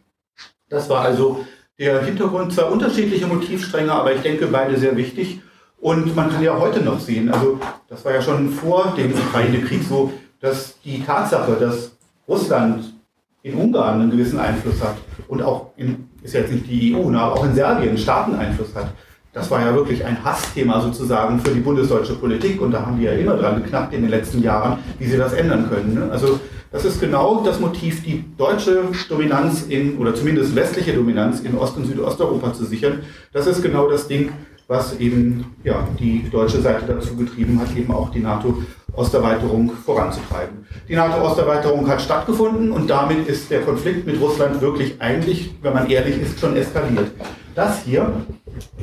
Das war also der Hintergrund, zwar unterschiedliche Motivstränge, aber ich denke beide sehr wichtig. Und man kann ja heute noch sehen, also das war ja schon vor dem Ukraine-Krieg so, dass die Tatsache, dass Russland in Ungarn einen gewissen Einfluss hat und auch in, ist jetzt nicht die EU, ne, aber auch in Serbien Staateneinfluss hat. Das war ja wirklich ein Hassthema sozusagen für die bundesdeutsche Politik und da haben die ja immer dran geknackt in den letzten Jahren, wie sie das ändern können. Ne? Also Das ist genau das Motiv, die deutsche Dominanz in, oder zumindest westliche Dominanz in Ost- und Südosteuropa zu sichern. Das ist genau das Ding, was eben ja, die deutsche Seite dazu getrieben hat, eben auch die NATO-Osterweiterung voranzutreiben. Die NATO-Osterweiterung hat stattgefunden und damit ist der Konflikt mit Russland wirklich eigentlich, wenn man ehrlich ist, schon eskaliert. Das hier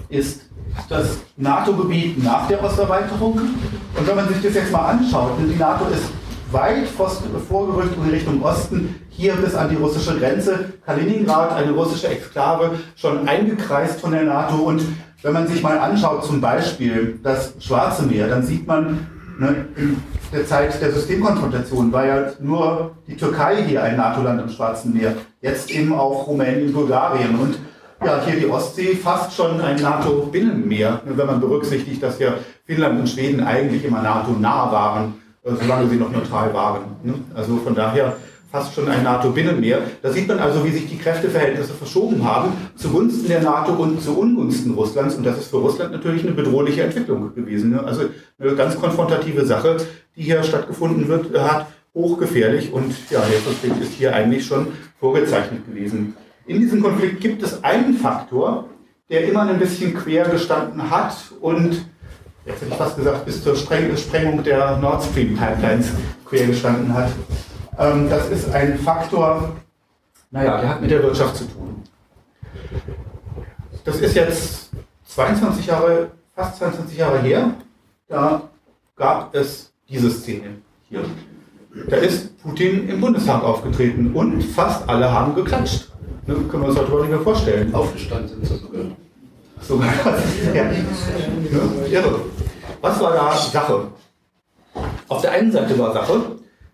ist das NATO-Gebiet nach der Osterweiterung. Und wenn man sich das jetzt mal anschaut, die NATO ist weit vorgerückt in Richtung Osten, hier bis an die russische Grenze. Kaliningrad, eine russische Exklave, schon eingekreist von der NATO. Und wenn man sich mal anschaut, zum Beispiel das Schwarze Meer, dann sieht man, ne, in der Zeit der Systemkonfrontation war ja nur die Türkei hier ein NATO-Land im Schwarzen Meer, jetzt eben auch Rumänien, Bulgarien. Und ja, hier die Ostsee fast schon ein NATO-Binnenmeer, wenn man berücksichtigt, dass ja Finnland und Schweden eigentlich immer NATO-nah waren, äh, solange sie noch neutral waren. Ne? Also von daher fast schon ein NATO-Binnenmeer. Da sieht man also, wie sich die Kräfteverhältnisse verschoben haben zugunsten der NATO und zu Ungunsten Russlands. Und das ist für Russland natürlich eine bedrohliche Entwicklung gewesen. Ne? Also eine ganz konfrontative Sache, die hier stattgefunden wird, hat, hochgefährlich. Und ja, der Konflikt ist hier eigentlich schon vorgezeichnet gewesen. In diesem Konflikt gibt es einen Faktor, der immer ein bisschen quer gestanden hat und jetzt hätte ich fast gesagt, bis zur Sprengung der Nord Stream Pipelines quer gestanden hat. Ähm, das ist ein Faktor, naja, der hat mit der Wirtschaft zu tun. Das ist jetzt 22 Jahre, fast 22 Jahre her. Da gab es diese Szene hier. Da ist Putin im Bundestag aufgetreten und fast alle haben geklatscht. Ne, können wir uns heute nicht mehr vorstellen. Aufgestanden sind sie sogar. Sogar. ja. Ne, irre. Was war da Sache? Auf der einen Seite war Sache,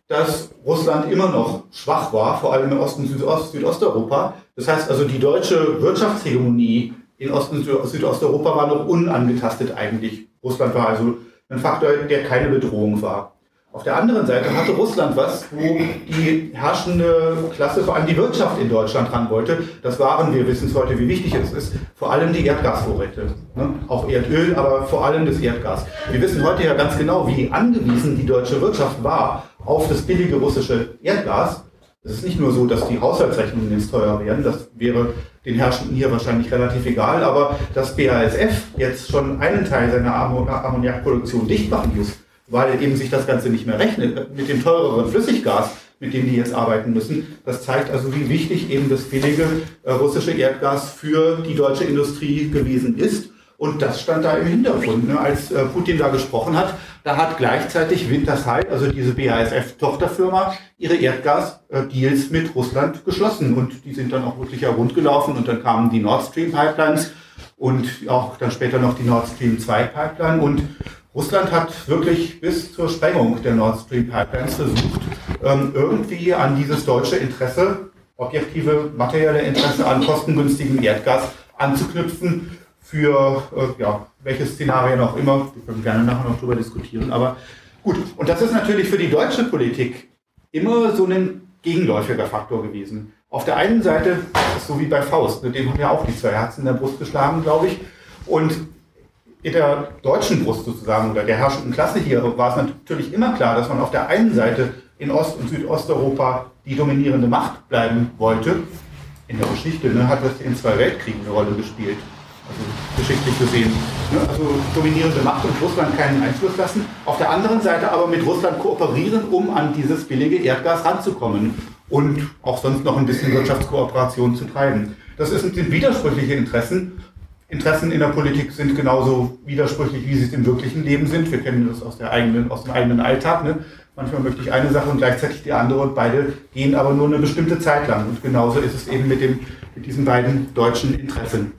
dass Russland immer noch schwach war, vor allem im Osten Südost, Südosteuropa. Das heißt also, die deutsche Wirtschaftshegemonie in Osten Südosteuropa war noch unangetastet eigentlich. Russland war also ein Faktor, der keine Bedrohung war. Auf der anderen Seite hatte Russland was, wo die herrschende Klasse, vor allem die Wirtschaft in Deutschland ran wollte. Das waren, wir wissen es heute, wie wichtig es ist, vor allem die Erdgasvorräte. Ne? Auch Erdöl, aber vor allem das Erdgas. Wir wissen heute ja ganz genau, wie angewiesen die deutsche Wirtschaft war auf das billige russische Erdgas. Es ist nicht nur so, dass die Haushaltsrechnungen jetzt teuer werden, das wäre den Herrschenden hier wahrscheinlich relativ egal, aber dass BASF jetzt schon einen Teil seiner Ammoniakproduktion dicht machen muss, weil eben sich das Ganze nicht mehr rechnet mit dem teureren Flüssiggas, mit dem die jetzt arbeiten müssen. Das zeigt also, wie wichtig eben das billige äh, russische Erdgas für die deutsche Industrie gewesen ist. Und das stand da im Hintergrund. Ne? Als äh, Putin da gesprochen hat, da hat gleichzeitig Wintersheim, also diese BASF-Tochterfirma, ihre Erdgas-Deals mit Russland geschlossen. Und die sind dann auch wirklich ja rund gelaufen. Und dann kamen die Nord Stream Pipelines und auch dann später noch die Nord Stream 2 Pipeline. Und Russland hat wirklich bis zur Sprengung der Nord Stream Pipelines versucht, ähm, irgendwie an dieses deutsche Interesse, objektive materielle Interesse an kostengünstigem Erdgas anzuknüpfen für äh, ja, welche Szenarien auch immer. Wir können gerne nachher noch darüber diskutieren. Aber gut, und das ist natürlich für die deutsche Politik immer so ein gegenläufiger Faktor gewesen. Auf der einen Seite, so wie bei Faust, mit dem haben ja auch die zwei Herzen in der Brust geschlagen, glaube ich. Und in der deutschen Brust sozusagen oder der herrschenden Klasse hier war es natürlich immer klar, dass man auf der einen Seite in Ost- und Südosteuropa die dominierende Macht bleiben wollte. In der Geschichte ne, hat das in zwei Weltkriegen eine Rolle gespielt, also geschichtlich gesehen. Ne, also dominierende Macht und Russland keinen Einfluss lassen. Auf der anderen Seite aber mit Russland kooperieren, um an dieses billige Erdgas ranzukommen und auch sonst noch ein bisschen Wirtschaftskooperation zu treiben. Das sind widersprüchliche Interessen Interessen in der Politik sind genauso widersprüchlich, wie sie es im wirklichen Leben sind. Wir kennen das aus, der eigenen, aus dem eigenen Alltag. Ne? Manchmal möchte ich eine Sache und gleichzeitig die andere und beide gehen aber nur eine bestimmte Zeit lang. Und genauso ist es eben mit, dem, mit diesen beiden deutschen Interessen.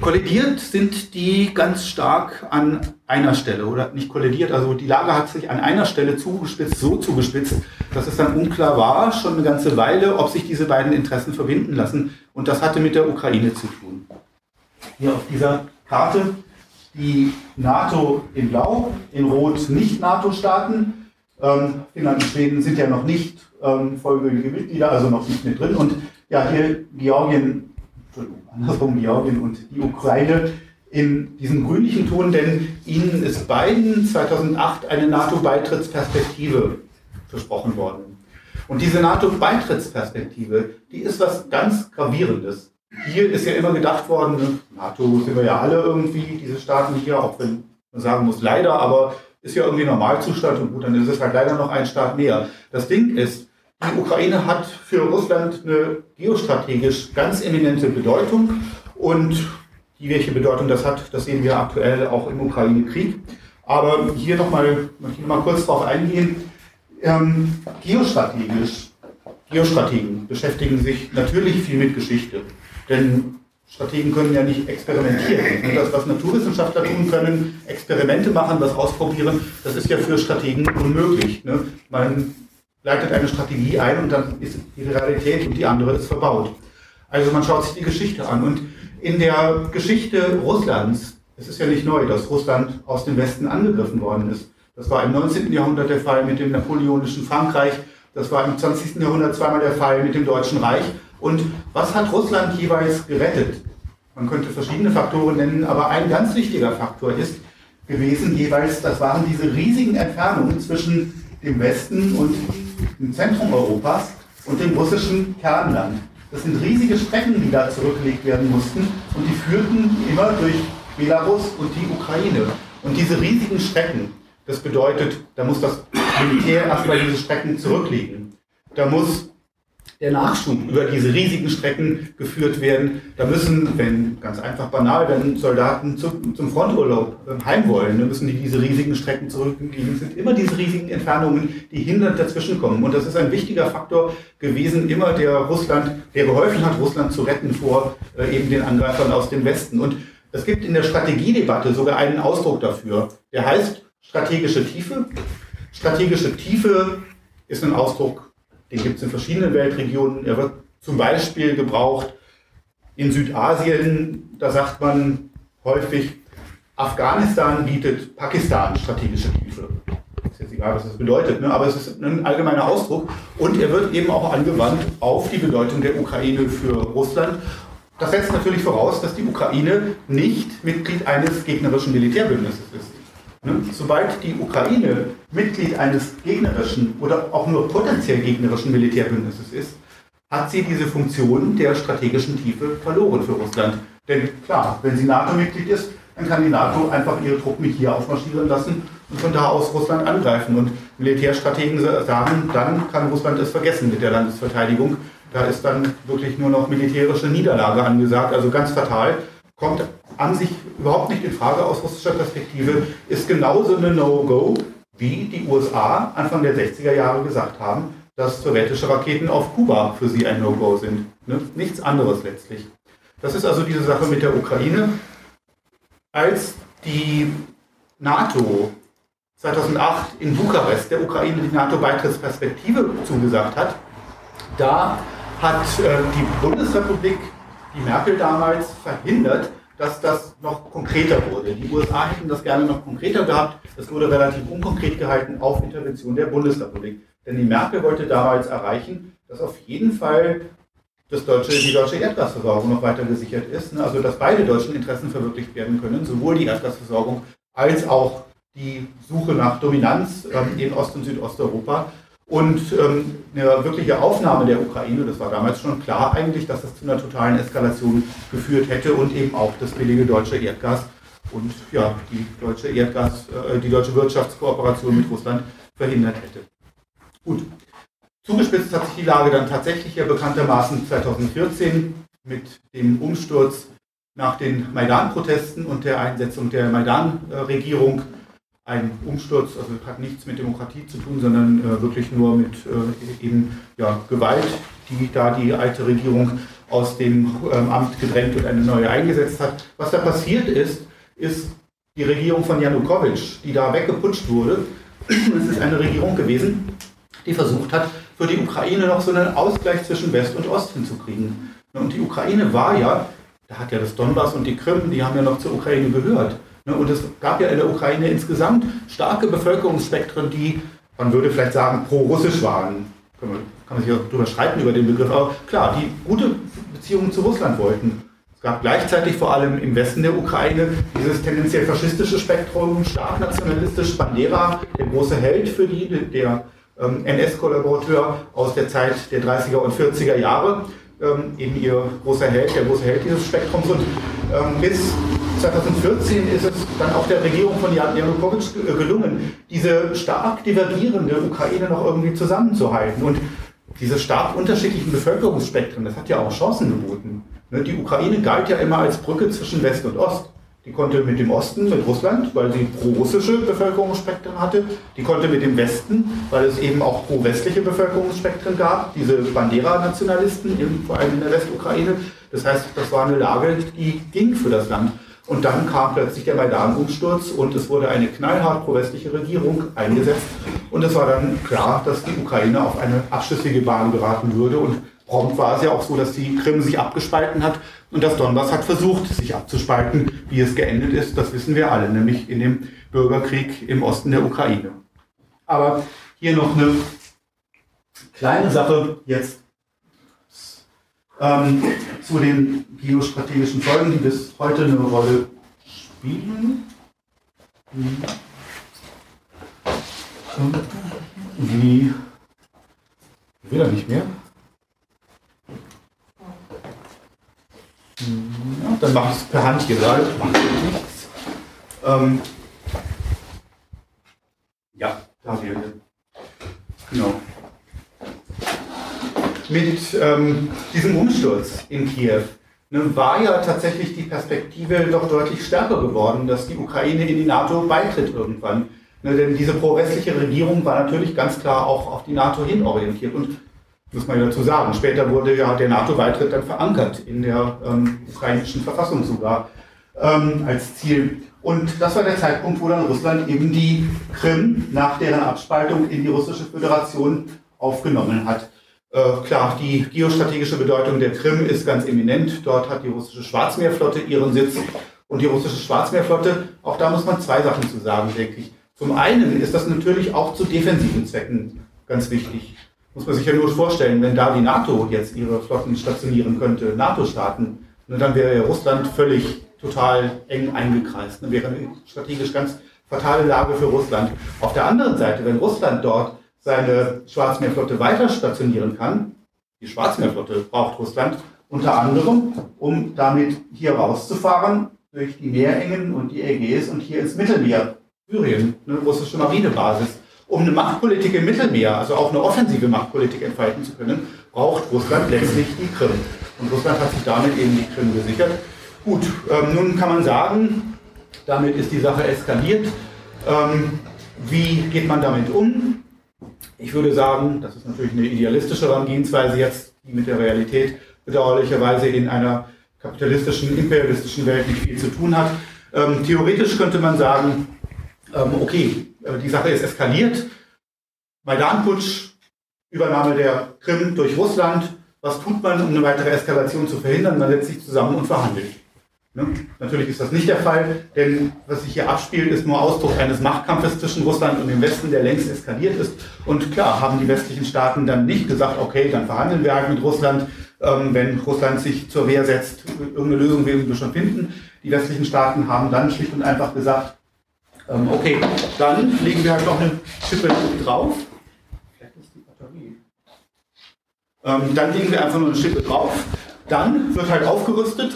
Kollidiert sind die ganz stark an einer Stelle oder nicht kollidiert, also die Lage hat sich an einer Stelle zugespitzt, so zugespitzt, dass es dann unklar war, schon eine ganze Weile, ob sich diese beiden Interessen verbinden lassen. Und das hatte mit der Ukraine zu tun hier auf dieser Karte die NATO in Blau, in Rot Nicht-NATO-Staaten. Ähm, Finnland und Schweden sind ja noch nicht ähm, vollgültige Mitglieder, also noch nicht mit drin. Und ja, hier Georgien, Entschuldigung, andersrum Georgien und die Ukraine in diesem grünlichen Ton, denn ihnen ist beiden 2008 eine NATO-Beitrittsperspektive versprochen worden. Und diese NATO-Beitrittsperspektive, die ist was ganz Gravierendes. Hier ist ja immer gedacht worden, ne, NATO sind wir ja alle irgendwie, diese Staaten hier, auch wenn man sagen muss, leider, aber ist ja irgendwie Normalzustand und gut, dann ist es halt leider noch ein Staat mehr. Das Ding ist, die Ukraine hat für Russland eine geostrategisch ganz eminente Bedeutung und die, welche Bedeutung das hat, das sehen wir aktuell auch im Ukraine-Krieg. Aber hier nochmal, möchte ich noch mal kurz darauf eingehen. Ähm, geostrategisch, Geostrategen beschäftigen sich natürlich viel mit Geschichte. Denn Strategen können ja nicht experimentieren. Das, was Naturwissenschaftler tun können, Experimente machen, was ausprobieren, das ist ja für Strategen unmöglich. Ne? Man leitet eine Strategie ein und dann ist die Realität und die andere ist verbaut. Also man schaut sich die Geschichte an. Und in der Geschichte Russlands, es ist ja nicht neu, dass Russland aus dem Westen angegriffen worden ist. Das war im 19. Jahrhundert der Fall mit dem napoleonischen Frankreich. Das war im 20. Jahrhundert zweimal der Fall mit dem Deutschen Reich. Und was hat Russland jeweils gerettet? Man könnte verschiedene Faktoren nennen, aber ein ganz wichtiger Faktor ist gewesen jeweils, das waren diese riesigen Entfernungen zwischen dem Westen und dem Zentrum Europas und dem russischen Kernland. Das sind riesige Strecken, die da zurückgelegt werden mussten und die führten immer durch Belarus und die Ukraine. Und diese riesigen Strecken, das bedeutet, da muss das Militär erstmal diese Strecken zurücklegen. Da muss der Nachschub über diese riesigen Strecken geführt werden. Da müssen, wenn ganz einfach banal, wenn Soldaten zum, zum Fronturlaub ähm, heim wollen, dann müssen die diese riesigen Strecken zurücklegen. Es sind immer diese riesigen Entfernungen, die hindernd dazwischen kommen. Und das ist ein wichtiger Faktor gewesen, immer der Russland, der geholfen hat, Russland zu retten vor äh, eben den Angreifern aus dem Westen. Und es gibt in der Strategiedebatte sogar einen Ausdruck dafür. Der heißt strategische Tiefe. Strategische Tiefe ist ein Ausdruck den gibt es in verschiedenen Weltregionen. Er wird zum Beispiel gebraucht in Südasien. Da sagt man häufig, Afghanistan bietet Pakistan strategische Tiefe. Ist jetzt egal, was das bedeutet, ne? aber es ist ein allgemeiner Ausdruck. Und er wird eben auch angewandt auf die Bedeutung der Ukraine für Russland. Das setzt natürlich voraus, dass die Ukraine nicht Mitglied eines gegnerischen Militärbündnisses ist. Ne? Sobald die Ukraine Mitglied eines gegnerischen oder auch nur potenziell gegnerischen Militärbündnisses ist, hat sie diese Funktion der strategischen Tiefe verloren für Russland. Denn klar, wenn sie NATO-Mitglied ist, dann kann die NATO einfach ihre Truppen hier aufmarschieren lassen und von da aus Russland angreifen. Und Militärstrategen sagen, dann kann Russland es vergessen mit der Landesverteidigung. Da ist dann wirklich nur noch militärische Niederlage angesagt, also ganz fatal kommt an sich überhaupt nicht in Frage aus russischer Perspektive, ist genauso eine No-Go, wie die USA Anfang der 60er Jahre gesagt haben, dass sowjetische Raketen auf Kuba für sie ein No-Go sind. Ne? Nichts anderes letztlich. Das ist also diese Sache mit der Ukraine. Als die NATO 2008 in Bukarest der Ukraine die NATO-Beitrittsperspektive zugesagt hat, da hat äh, die Bundesrepublik die Merkel damals verhindert, dass das noch konkreter wurde. Die USA hätten das gerne noch konkreter gehabt. Es wurde relativ unkonkret gehalten auf Intervention der Bundesrepublik. Denn die Merkel wollte damals erreichen, dass auf jeden Fall das deutsche, die deutsche Erdgasversorgung noch weiter gesichert ist. Ne? Also dass beide deutschen Interessen verwirklicht werden können, sowohl die Erdgasversorgung als auch die Suche nach Dominanz ähm, in Ost- und Südosteuropa. Und ähm, eine wirkliche Aufnahme der Ukraine, das war damals schon klar eigentlich, dass das zu einer totalen Eskalation geführt hätte und eben auch das billige deutsche Erdgas und ja, die deutsche Erdgas, äh, die deutsche Wirtschaftskooperation mit Russland verhindert hätte. Gut. Zugespitzt hat sich die Lage dann tatsächlich ja bekanntermaßen 2014 mit dem Umsturz nach den Maidan-Protesten und der Einsetzung der Maidan-Regierung ein Umsturz, also hat nichts mit Demokratie zu tun, sondern äh, wirklich nur mit äh, eben ja, Gewalt, die da die alte Regierung aus dem ähm, Amt gedrängt und eine neue eingesetzt hat. Was da passiert ist, ist die Regierung von Janukowitsch, die da weggeputscht wurde. Es ist eine Regierung gewesen, die versucht hat, für die Ukraine noch so einen Ausgleich zwischen West und Ost hinzukriegen. Und die Ukraine war ja, da hat ja das Donbass und die Krim, die haben ja noch zur Ukraine gehört. Ne, und es gab ja in der Ukraine insgesamt starke Bevölkerungsspektren, die, man würde vielleicht sagen, pro-russisch waren. Kann man, kann man sich auch drüber streiten über den Begriff, aber klar, die gute Beziehungen zu Russland wollten. Es gab gleichzeitig vor allem im Westen der Ukraine dieses tendenziell faschistische Spektrum, stark nationalistisch, Bandera, der große Held für die, der ähm, NS-Kollaborateur aus der Zeit der 30er und 40er Jahre, ähm, eben ihr großer Held, der große Held dieses Spektrums. Und ähm, bis 2014 ist es dann auch der Regierung von Janukowitsch gelungen, diese stark divergierende Ukraine noch irgendwie zusammenzuhalten. Und diese stark unterschiedlichen Bevölkerungsspektren, das hat ja auch Chancen geboten. Ne, die Ukraine galt ja immer als Brücke zwischen West und Ost. Die konnte mit dem Osten, mit Russland, weil sie pro-russische Bevölkerungsspektren hatte. Die konnte mit dem Westen, weil es eben auch pro-westliche Bevölkerungsspektren gab, diese Bandera-Nationalisten, vor allem in der Westukraine. Das heißt, das war eine Lage, die ging für das Land. Und dann kam plötzlich der Maidan-Umsturz und es wurde eine knallhart pro-westliche Regierung eingesetzt. Und es war dann klar, dass die Ukraine auf eine abschüssige Bahn geraten würde. Und prompt war es ja auch so, dass die Krim sich abgespalten hat und das Donbass hat versucht, sich abzuspalten. Wie es geendet ist, das wissen wir alle, nämlich in dem Bürgerkrieg im Osten der Ukraine. Aber hier noch eine kleine Sache jetzt ähm, zu den geostrategischen Folgen, die bis heute eine Rolle spielen. Wie will er nicht mehr? Ja, dann mache ich es per Hand nichts. Ähm, ja, da wäre. Genau. Mit ähm, diesem Umsturz in Kiew ne, war ja tatsächlich die Perspektive doch deutlich stärker geworden, dass die Ukraine in die NATO beitritt irgendwann. Ne, denn diese pro-westliche Regierung war natürlich ganz klar auch auf die NATO hin orientiert. Und muss man ja dazu sagen. Später wurde ja der NATO-Beitritt dann verankert in der ähm, ukrainischen Verfassung sogar ähm, als Ziel. Und das war der Zeitpunkt, wo dann Russland eben die Krim nach deren Abspaltung in die russische Föderation aufgenommen hat. Äh, klar, die geostrategische Bedeutung der Krim ist ganz eminent. Dort hat die russische Schwarzmeerflotte ihren Sitz. Und die russische Schwarzmeerflotte, auch da muss man zwei Sachen zu sagen, denke ich. Zum einen ist das natürlich auch zu defensiven Zwecken ganz wichtig. Muss man sich ja nur vorstellen, wenn da die NATO jetzt ihre Flotten stationieren könnte, NATO-Staaten, ne, dann wäre ja Russland völlig total eng eingekreist. Das wäre eine strategisch ganz fatale Lage für Russland. Auf der anderen Seite, wenn Russland dort seine Schwarzmeerflotte weiter stationieren kann, die Schwarzmeerflotte braucht Russland unter anderem, um damit hier rauszufahren durch die Meerengen und die Ägäis und hier ins Mittelmeer, Syrien, eine russische Marinebasis um eine Machtpolitik im Mittelmeer, also auch eine offensive Machtpolitik entfalten zu können, braucht Russland letztlich die Krim. Und Russland hat sich damit eben die Krim gesichert. Gut, ähm, nun kann man sagen, damit ist die Sache eskaliert. Ähm, wie geht man damit um? Ich würde sagen, das ist natürlich eine idealistische Herangehensweise jetzt, die mit der Realität bedauerlicherweise in einer kapitalistischen, imperialistischen Welt nicht viel zu tun hat. Ähm, theoretisch könnte man sagen, ähm, okay, die Sache ist eskaliert. Maidan-Putsch, Übernahme der Krim durch Russland. Was tut man, um eine weitere Eskalation zu verhindern? Man setzt sich zusammen und verhandelt. Ne? Natürlich ist das nicht der Fall, denn was sich hier abspielt, ist nur Ausdruck eines Machtkampfes zwischen Russland und dem Westen, der längst eskaliert ist. Und klar, haben die westlichen Staaten dann nicht gesagt, okay, dann verhandeln wir halt mit Russland, ähm, wenn Russland sich zur Wehr setzt, irgendeine Lösung werden wir schon finden. Die westlichen Staaten haben dann schlicht und einfach gesagt, ähm, okay, dann legen wir halt noch eine Schippe drauf. Ähm, dann legen wir einfach nur eine Schippe drauf. Dann wird halt aufgerüstet.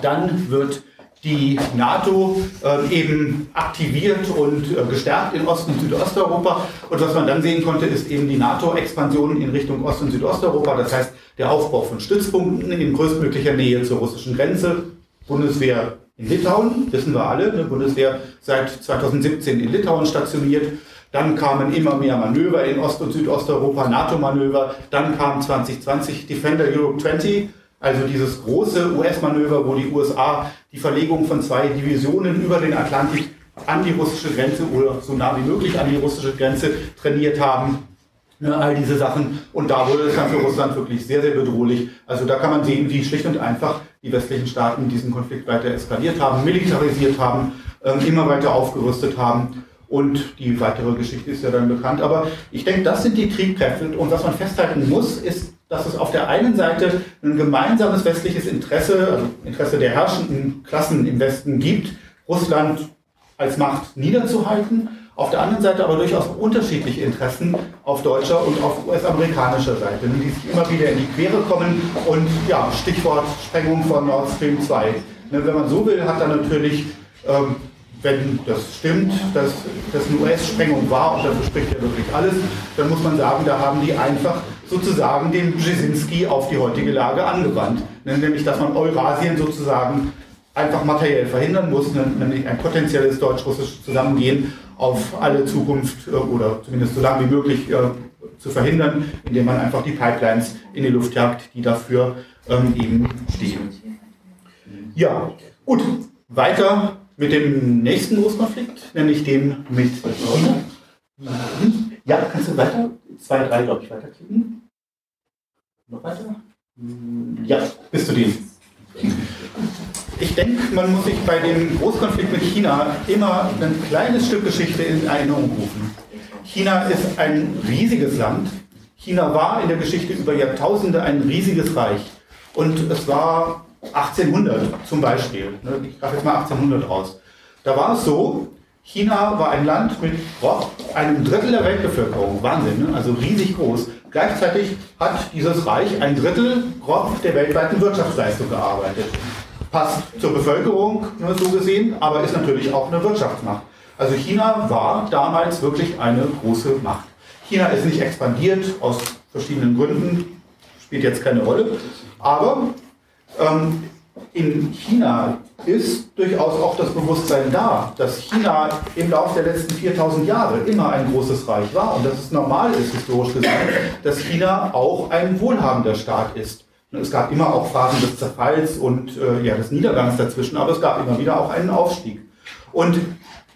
Dann wird die NATO äh, eben aktiviert und äh, gestärkt in Ost- und Südosteuropa. Und was man dann sehen konnte, ist eben die NATO-Expansion in Richtung Ost- und Südosteuropa. Das heißt, der Aufbau von Stützpunkten in größtmöglicher Nähe zur russischen Grenze. Bundeswehr in Litauen, wissen wir alle, die Bundeswehr seit 2017 in Litauen stationiert. Dann kamen immer mehr Manöver in Ost- und Südosteuropa, NATO-Manöver. Dann kam 2020 Defender Europe 20, also dieses große US-Manöver, wo die USA die Verlegung von zwei Divisionen über den Atlantik an die russische Grenze oder so nah wie möglich an die russische Grenze trainiert haben. Ne, all diese Sachen. Und da wurde es dann für Russland wirklich sehr, sehr bedrohlich. Also da kann man sehen, wie schlicht und einfach die westlichen Staaten diesen Konflikt weiter eskaliert haben, militarisiert haben, ähm, immer weiter aufgerüstet haben. Und die weitere Geschichte ist ja dann bekannt. Aber ich denke, das sind die Triebkräfte. Und was man festhalten muss, ist, dass es auf der einen Seite ein gemeinsames westliches Interesse, also Interesse der herrschenden Klassen im Westen gibt, Russland als Macht niederzuhalten Auf der anderen Seite aber durchaus unterschiedliche Interessen auf deutscher und auf US-amerikanischer Seite, die sich immer wieder in die Quere kommen. Und ja, Stichwort Sprengung von Nord Stream 2. Ne, wenn man so will, hat dann natürlich ähm, wenn das stimmt, dass das eine US-Sprengung war, und dafür spricht ja wirklich alles, dann muss man sagen, da haben die einfach sozusagen den Brzezinski auf die heutige Lage angewandt. Nämlich, dass man Eurasien sozusagen einfach materiell verhindern muss, nämlich ein potenzielles deutsch-russisches Zusammengehen auf alle Zukunft äh, oder zumindest so lange wie möglich äh, zu verhindern, indem man einfach die Pipelines in die Luft jagt, die dafür ähm, eben stehen. Ja, gut, weiter mit dem nächsten Großkonflikt, nämlich dem mit China. Ja, kannst du weiter? Zwei, drei, glaube ich, weiterklicken. Noch weiter? Ja, bist du dem. Ich denke, man muss sich bei dem Großkonflikt mit China immer ein kleines Stück Geschichte in Erinnerung rufen. China ist ein riesiges Land. China war in der Geschichte über Jahrtausende ein riesiges Reich. Und es war 1800 zum Beispiel. Ne, ich greife jetzt mal 1800 raus. Da war es so, China war ein Land mit boah, einem Drittel der Weltbevölkerung. Wahnsinn, ne? also riesig groß. Gleichzeitig hat dieses Reich ein Drittel der weltweiten Wirtschaftsleistung gearbeitet. Passt zur Bevölkerung, so gesehen, aber ist natürlich auch eine Wirtschaftsmacht. Also China war damals wirklich eine große Macht. China ist nicht expandiert aus verschiedenen Gründen, spielt jetzt keine Rolle. Aber ähm, in China ist durchaus auch das Bewusstsein da, dass China im Laufe der letzten 4000 Jahre immer ein großes Reich war und dass es normal ist, historisch gesehen, dass China auch ein wohlhabender Staat ist. Es gab immer auch Phasen des Zerfalls und äh, ja, des Niedergangs dazwischen, aber es gab immer wieder auch einen Aufstieg. Und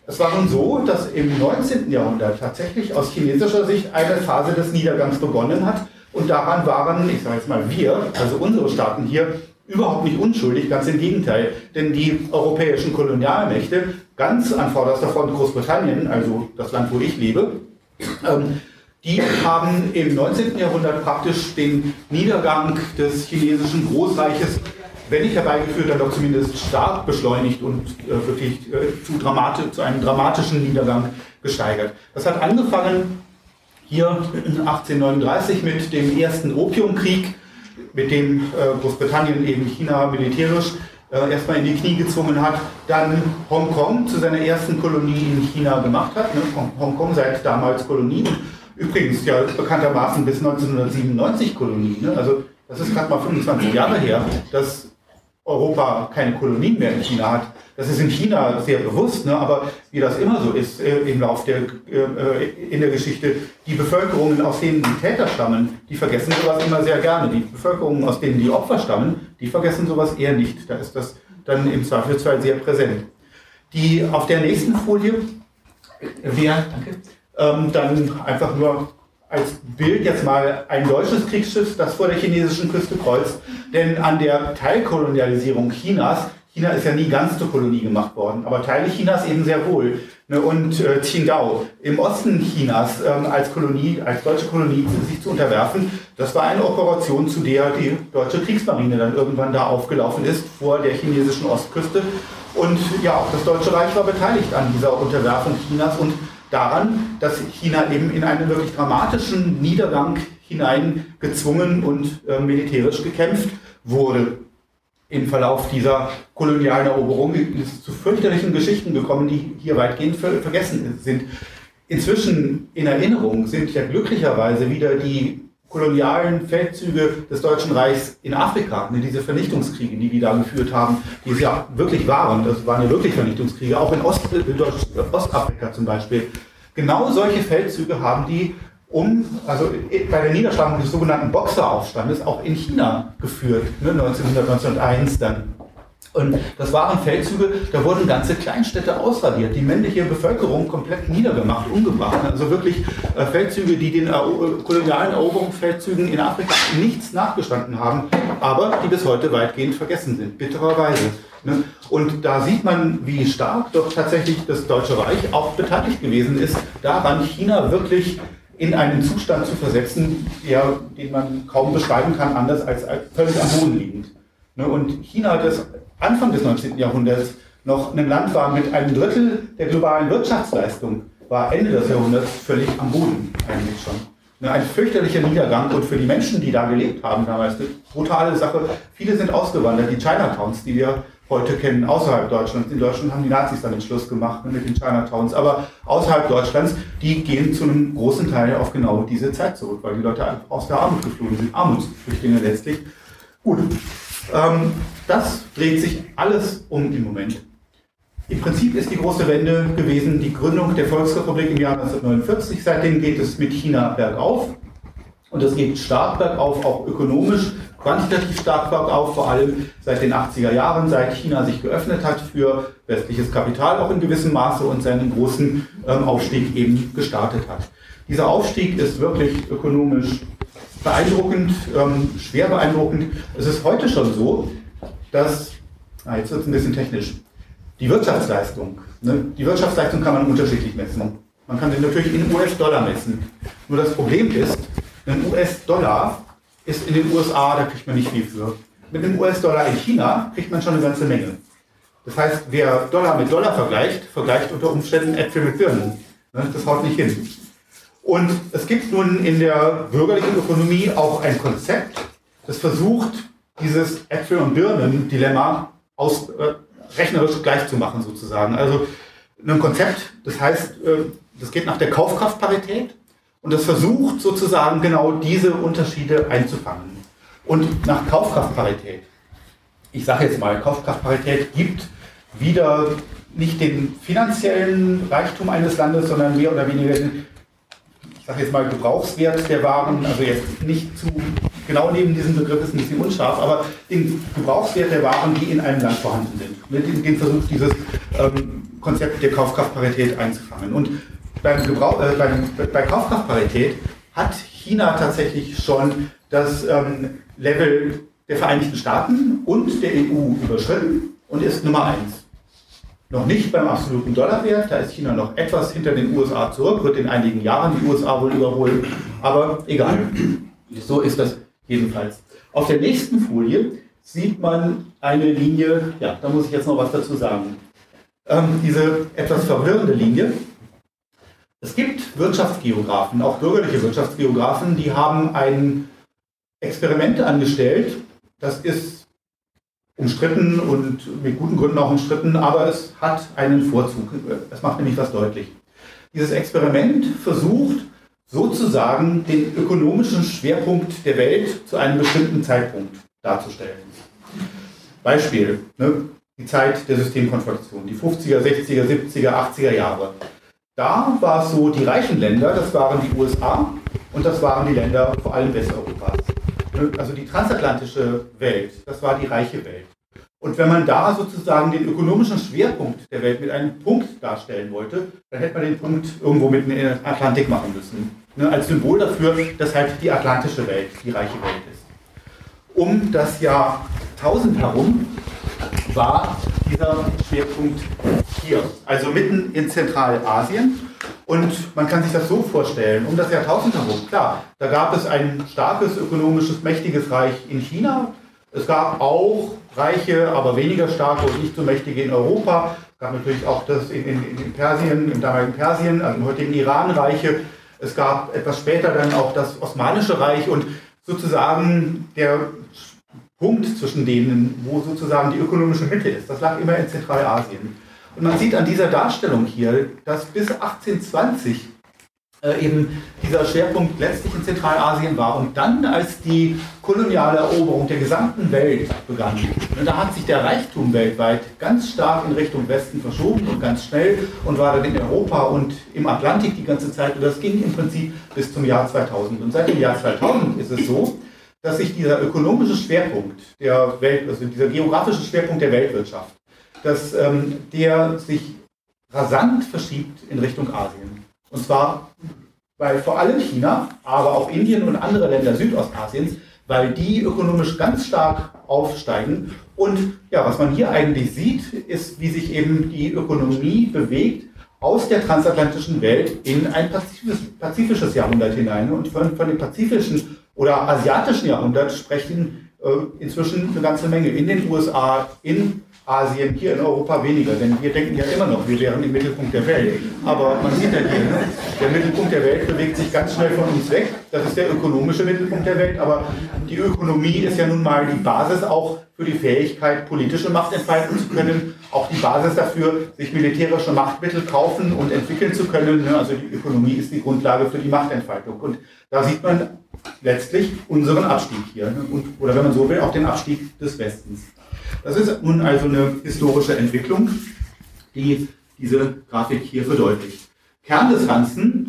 es war nun so, dass im 19. Jahrhundert tatsächlich aus chinesischer Sicht eine Phase des Niedergangs begonnen hat. Und daran waren, ich sage jetzt mal wir, also unsere Staaten hier, überhaupt nicht unschuldig, ganz im Gegenteil. Denn die europäischen Kolonialmächte, ganz an vorderster Front Großbritannien, also das Land, wo ich lebe, ähm, die haben im 19. Jahrhundert praktisch den Niedergang des chinesischen Großreiches, wenn nicht herbeigeführt, dann doch zumindest stark beschleunigt und äh, wirklich äh, zu, dramatisch, zu einem dramatischen Niedergang gesteigert. Das hat angefangen hier 1839 mit dem ersten Opiumkrieg, mit dem äh, Großbritannien eben China militärisch äh, erstmal in die Knie gezwungen hat, dann Hongkong zu seiner ersten Kolonie in China gemacht hat. Ne? Hongkong seit damals Kolonie übrigens ja bekanntermaßen bis 1997 Kolonie. Ne? Also das ist gerade mal 25 Jahre her, dass Europa keine Kolonien mehr in China hat. Das ist in China sehr bewusst, ne? aber wie das immer so ist äh, im Lauf der, äh, in der Geschichte, die Bevölkerungen, aus denen die Täter stammen, die vergessen sowas immer sehr gerne. Die Bevölkerungen, aus denen die Opfer stammen, die vergessen sowas eher nicht. Da ist das dann im Zweifelsfall sehr präsent. Die auf der nächsten Folie wäre ähm, dann einfach nur als Bild jetzt mal ein deutsches Kriegsschiff, das vor der chinesischen Küste kreuzt. Denn an der Teilkolonialisierung Chinas China ist ja nie ganz zur Kolonie gemacht worden, aber Teile Chinas eben sehr wohl. Ne, und äh, Qingdao im Osten Chinas ähm, als Kolonie, als deutsche Kolonie sich zu unterwerfen, das war eine Operation, zu der die deutsche Kriegsmarine dann irgendwann da aufgelaufen ist, vor der chinesischen Ostküste. Und ja, auch das Deutsche Reich war beteiligt an dieser Unterwerfung Chinas und daran, dass China eben in einen wirklich dramatischen Niedergang hinein gezwungen und äh, militärisch gekämpft wurde im Verlauf dieser kolonialen Eroberung ist es zu fürchterlichen Geschichten gekommen, die hier weitgehend ver vergessen sind. Inzwischen in Erinnerung sind ja glücklicherweise wieder die kolonialen Feldzüge des Deutschen Reichs in Afrika, ne, diese Vernichtungskriege, die die da geführt haben, die es ja wirklich waren, das waren ja wirklich Vernichtungskriege, auch in Ost, Ostafrika zum Beispiel. Genau solche Feldzüge haben die um, also bei der Niederschlagung des sogenannten Boxeraufstandes auch in China geführt, ne, 1900, 1901 dann. Und das waren Feldzüge, da wurden ganze Kleinstädte ausradiert, die männliche Bevölkerung komplett niedergemacht, umgebracht. Also wirklich äh, Feldzüge, die den äh, kolonialen Eroberungsfeldzügen in Afrika nichts nachgestanden haben, aber die bis heute weitgehend vergessen sind, bittererweise. Ne? Und da sieht man, wie stark doch tatsächlich das Deutsche Reich auch beteiligt gewesen ist, daran China wirklich in einen Zustand zu versetzen, der, den man kaum beschreiben kann, anders als, völlig am Boden liegend. Ne, und China, das Anfang des 19. Jahrhunderts noch ein Land war mit einem Drittel der globalen Wirtschaftsleistung, war Ende des Jahrhunderts völlig am Boden eigentlich schon. Ne, ein fürchterlicher Niedergang und für die Menschen, die da gelebt haben damals, eine brutale Sache. Viele sind ausgewandert, die Chinatowns, die wir heute kennen, außerhalb Deutschlands. In Deutschland haben die Nazis dann den Schluss gemacht ne, mit den Chinatowns, aber außerhalb Deutschlands, die gehen zu einem großen Teil auf genau diese Zeit zurück, weil die Leute aus der Armut geflohen sind, Armutsflüchtlinge letztlich. Gut, ähm, das dreht sich alles um im Moment. Im Prinzip ist die große Wende gewesen die Gründung der Volksrepublik im Jahr 1949. Seitdem geht es mit China bergauf. Und es geht stark bergauf, auch ökonomisch, quantitativ stark bergauf, vor allem seit den 80er Jahren, seit China sich geöffnet hat für westliches Kapital, auch in gewissem Maße und seinen großen ähm, Aufstieg eben gestartet hat. Dieser Aufstieg ist wirklich ökonomisch beeindruckend, ähm, schwer beeindruckend. Es ist heute schon so, dass, ah, jetzt wird es ein bisschen technisch, die Wirtschaftsleistung. Ne? Die Wirtschaftsleistung kann man unterschiedlich messen. Man kann sie natürlich in US-Dollar messen. Nur das Problem ist, ein US-Dollar ist in den USA, da kriegt man nicht viel für. Mit einem US-Dollar in China kriegt man schon eine ganze Menge. Das heißt, wer Dollar mit Dollar vergleicht, vergleicht unter Umständen Äpfel mit Birnen. Ne? Das haut nicht hin. Und es gibt nun in der bürgerlichen Ökonomie auch ein Konzept, das versucht, dieses Äpfel- und Birnen-Dilemma aus, äh, rechnerisch gleich zu machen sozusagen. Also ein Konzept, das heißt, äh, das geht nach der Kaufkraftparität und das versucht sozusagen genau diese Unterschiede einzufangen. Und nach Kaufkraftparität, ich sage jetzt mal, Kaufkraftparität gibt wieder nicht den finanziellen Reichtum eines Landes, sondern mehr oder weniger den, ich sage jetzt mal, Gebrauchswert der Waren, also jetzt nicht zu genau neben diesem Begriff ist ein bisschen unscharf, aber den Gebrauchswert der Waren, die in einem Land vorhanden sind. Mit dem versucht dieses ähm, Konzept der Kaufkraftparität einzufangen. Und beim Gebrauch, äh, beim, bei Kaufkraftparität hat China tatsächlich schon das ähm, Level der Vereinigten Staaten und der EU überschritten und ist Nummer eins. Noch nicht beim absoluten Dollarwert, da ist China noch etwas hinter den USA zurück, wird in einigen Jahren die USA wohl überholen, aber egal. So ist das jedenfalls. Auf der nächsten Folie sieht man eine Linie, ja, da muss ich jetzt noch was dazu sagen. Ähm, diese etwas verwirrende Linie. Es gibt Wirtschaftsgeografen, auch bürgerliche Wirtschaftsgeografen, die haben ein Experiment angestellt. Das ist umstritten und mit guten Gründen auch umstritten, aber es hat einen Vorzug. Es macht nämlich was deutlich. Dieses Experiment versucht, sozusagen den ökonomischen Schwerpunkt der Welt zu einem bestimmten Zeitpunkt darzustellen. Beispiel, ne, die Zeit der Systemkonfrontation, die 50er, 60er, 70er, 80er Jahre. Da war es so, die reichen Länder, das waren die USA und das waren die Länder vor allem Westeuropas. Ne, also die transatlantische Welt, das war die reiche Welt. Und wenn man da sozusagen den ökonomischen Schwerpunkt der Welt mit einem Punkt darstellen wollte, dann hätte man den Punkt irgendwo mitten in den Atlantik machen müssen. Ne, als Symbol dafür, dass halt die atlantische Welt die reiche Welt ist. Um das Jahr 1000 herum war dieser Schwerpunkt hier, also mitten in Zentralasien. Und man kann sich das so vorstellen, um das Jahr 1000 herum, klar, da gab es ein starkes, ökonomisches, mächtiges Reich in China, es gab auch reiche, aber weniger starke und nicht so mächtige in Europa. Es gab natürlich auch das in, in, in Persien, im damaligen Persien, also im heutigen Iran Reiche. Es gab etwas später dann auch das Osmanische Reich und sozusagen der Punkt zwischen denen, wo sozusagen die ökonomische Mitte ist, das lag immer in Zentralasien. Und man sieht an dieser Darstellung hier, dass bis 1820 äh, eben dieser Schwerpunkt letztlich in Zentralasien war. Und dann, als die koloniale Eroberung der gesamten Welt begann, ne, da hat sich der Reichtum weltweit ganz stark in Richtung Westen verschoben und ganz schnell und war dann in Europa und im Atlantik die ganze Zeit. Und das ging im Prinzip bis zum Jahr 2000. Und seit dem Jahr 2000 ist es so, dass sich dieser ökonomische Schwerpunkt der Welt, also dieser geografische Schwerpunkt der Weltwirtschaft, dass ähm, der sich rasant verschiebt in Richtung Asien. Und zwar weil vor allem China, aber auch Indien und andere Länder Südostasiens, weil die ökonomisch ganz stark aufsteigen. Und ja, was man hier eigentlich sieht, ist, wie sich eben die Ökonomie bewegt aus der transatlantischen Welt in ein pazifisches Jahrhundert hinein. Und von, von dem pazifischen oder asiatischen Jahrhundert sprechen äh, inzwischen eine ganze Menge in den USA, in Asien, hier in Europa weniger, denn wir denken ja immer noch, wir wären im Mittelpunkt der Welt. Aber man sieht ja hier, ne? der Mittelpunkt der Welt bewegt sich ganz schnell von uns weg. Das ist der ökonomische Mittelpunkt der Welt, aber die Ökonomie ist ja nun mal die Basis auch für die Fähigkeit, politische Macht entfalten zu können, auch die Basis dafür, sich militärische Machtmittel kaufen und entwickeln zu können. Ne? Also die Ökonomie ist die Grundlage für die Machtentfaltung. Und da sieht man letztlich unseren Abstieg hier. Ne? Und, oder wenn man so will, auch den Abstieg des Westens. Das ist nun also eine historische Entwicklung, die diese Grafik hier verdeutlicht. Kern des Ganzen,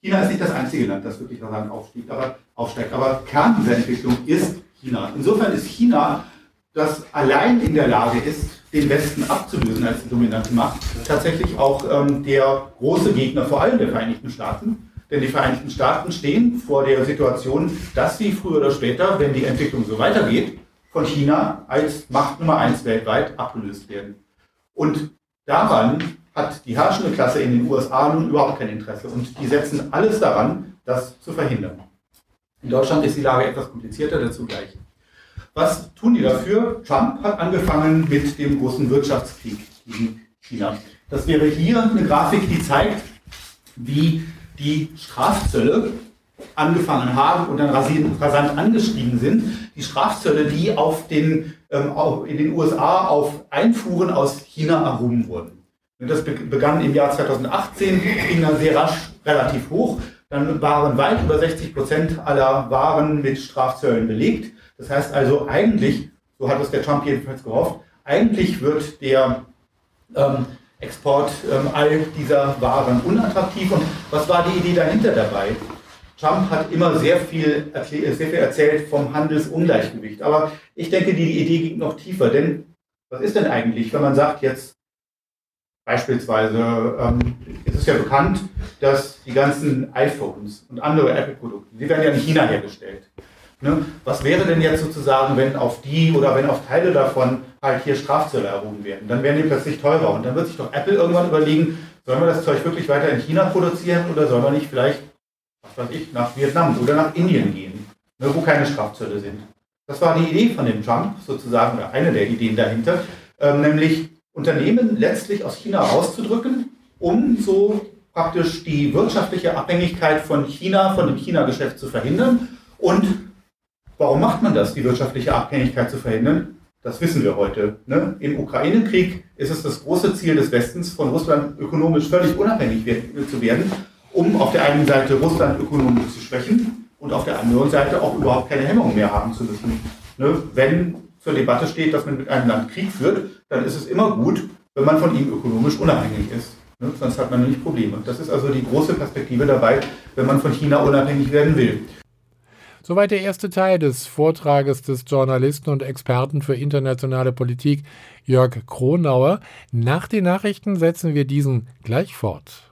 China ist nicht das einzige Land, das wirklich rasant aufsteigt, aber, aufsteigt, aber Kern dieser Entwicklung ist China. Insofern ist China, das allein in der Lage ist, den Westen abzulösen als die dominante Macht, tatsächlich auch ähm, der große Gegner, vor allem der Vereinigten Staaten. Denn die Vereinigten Staaten stehen vor der Situation, dass sie früher oder später, wenn die Entwicklung so weitergeht, von China als Macht Nummer eins weltweit abgelöst werden. Und daran hat die herrschende Klasse in den USA nun überhaupt kein Interesse. Und die setzen alles daran, das zu verhindern. In Deutschland ist die Lage etwas komplizierter, dazu gleich. Was tun die dafür? Trump hat angefangen mit dem großen Wirtschaftskrieg gegen China. Das wäre hier eine Grafik, die zeigt, wie die Strafzölle angefangen haben und dann rasant angestiegen sind. Die Strafzölle, die auf den, ähm, in den USA auf Einfuhren aus China erhoben wurden. Das begann im Jahr 2018, ging dann sehr rasch relativ hoch. Dann waren weit über 60 Prozent aller Waren mit Strafzöllen belegt. Das heißt also eigentlich, so hat es der Trump jedenfalls gehofft, eigentlich wird der ähm, Export ähm, all dieser Waren unattraktiv. Und was war die Idee dahinter dabei? Trump hat immer sehr viel, sehr viel erzählt vom Handelsungleichgewicht. Aber ich denke, die Idee ging noch tiefer. Denn was ist denn eigentlich, wenn man sagt, jetzt beispielsweise, ähm, es ist ja bekannt, dass die ganzen iPhones und andere Apple-Produkte, die werden ja in China hergestellt. Ne? Was wäre denn jetzt sozusagen, wenn auf die oder wenn auf Teile davon halt hier Strafzölle erhoben werden? Dann werden die plötzlich teurer. Und dann wird sich doch Apple irgendwann überlegen, sollen wir das Zeug wirklich weiter in China produzieren oder sollen wir nicht vielleicht was weiß ich, nach Vietnam oder nach Indien gehen, ne, wo keine Strafzölle sind. Das war die Idee von dem Trump sozusagen, oder eine der Ideen dahinter, ähm, nämlich Unternehmen letztlich aus China rauszudrücken, um so praktisch die wirtschaftliche Abhängigkeit von China, von dem China-Geschäft zu verhindern. Und warum macht man das, die wirtschaftliche Abhängigkeit zu verhindern? Das wissen wir heute. Ne? Im Ukraine-Krieg ist es das große Ziel des Westens, von Russland ökonomisch völlig unabhängig zu werden um auf der einen Seite Russland ökonomisch zu schwächen und auf der anderen Seite auch überhaupt keine Hemmungen mehr haben zu müssen. Ne? Wenn zur Debatte steht, dass man mit einem Land Krieg führt, dann ist es immer gut, wenn man von ihm ökonomisch unabhängig ist. Ne? Sonst hat man nämlich Probleme. Das ist also die große Perspektive dabei, wenn man von China unabhängig werden will. Soweit der erste Teil des Vortrages des Journalisten und Experten für internationale Politik Jörg Kronauer. Nach den Nachrichten setzen wir diesen gleich fort.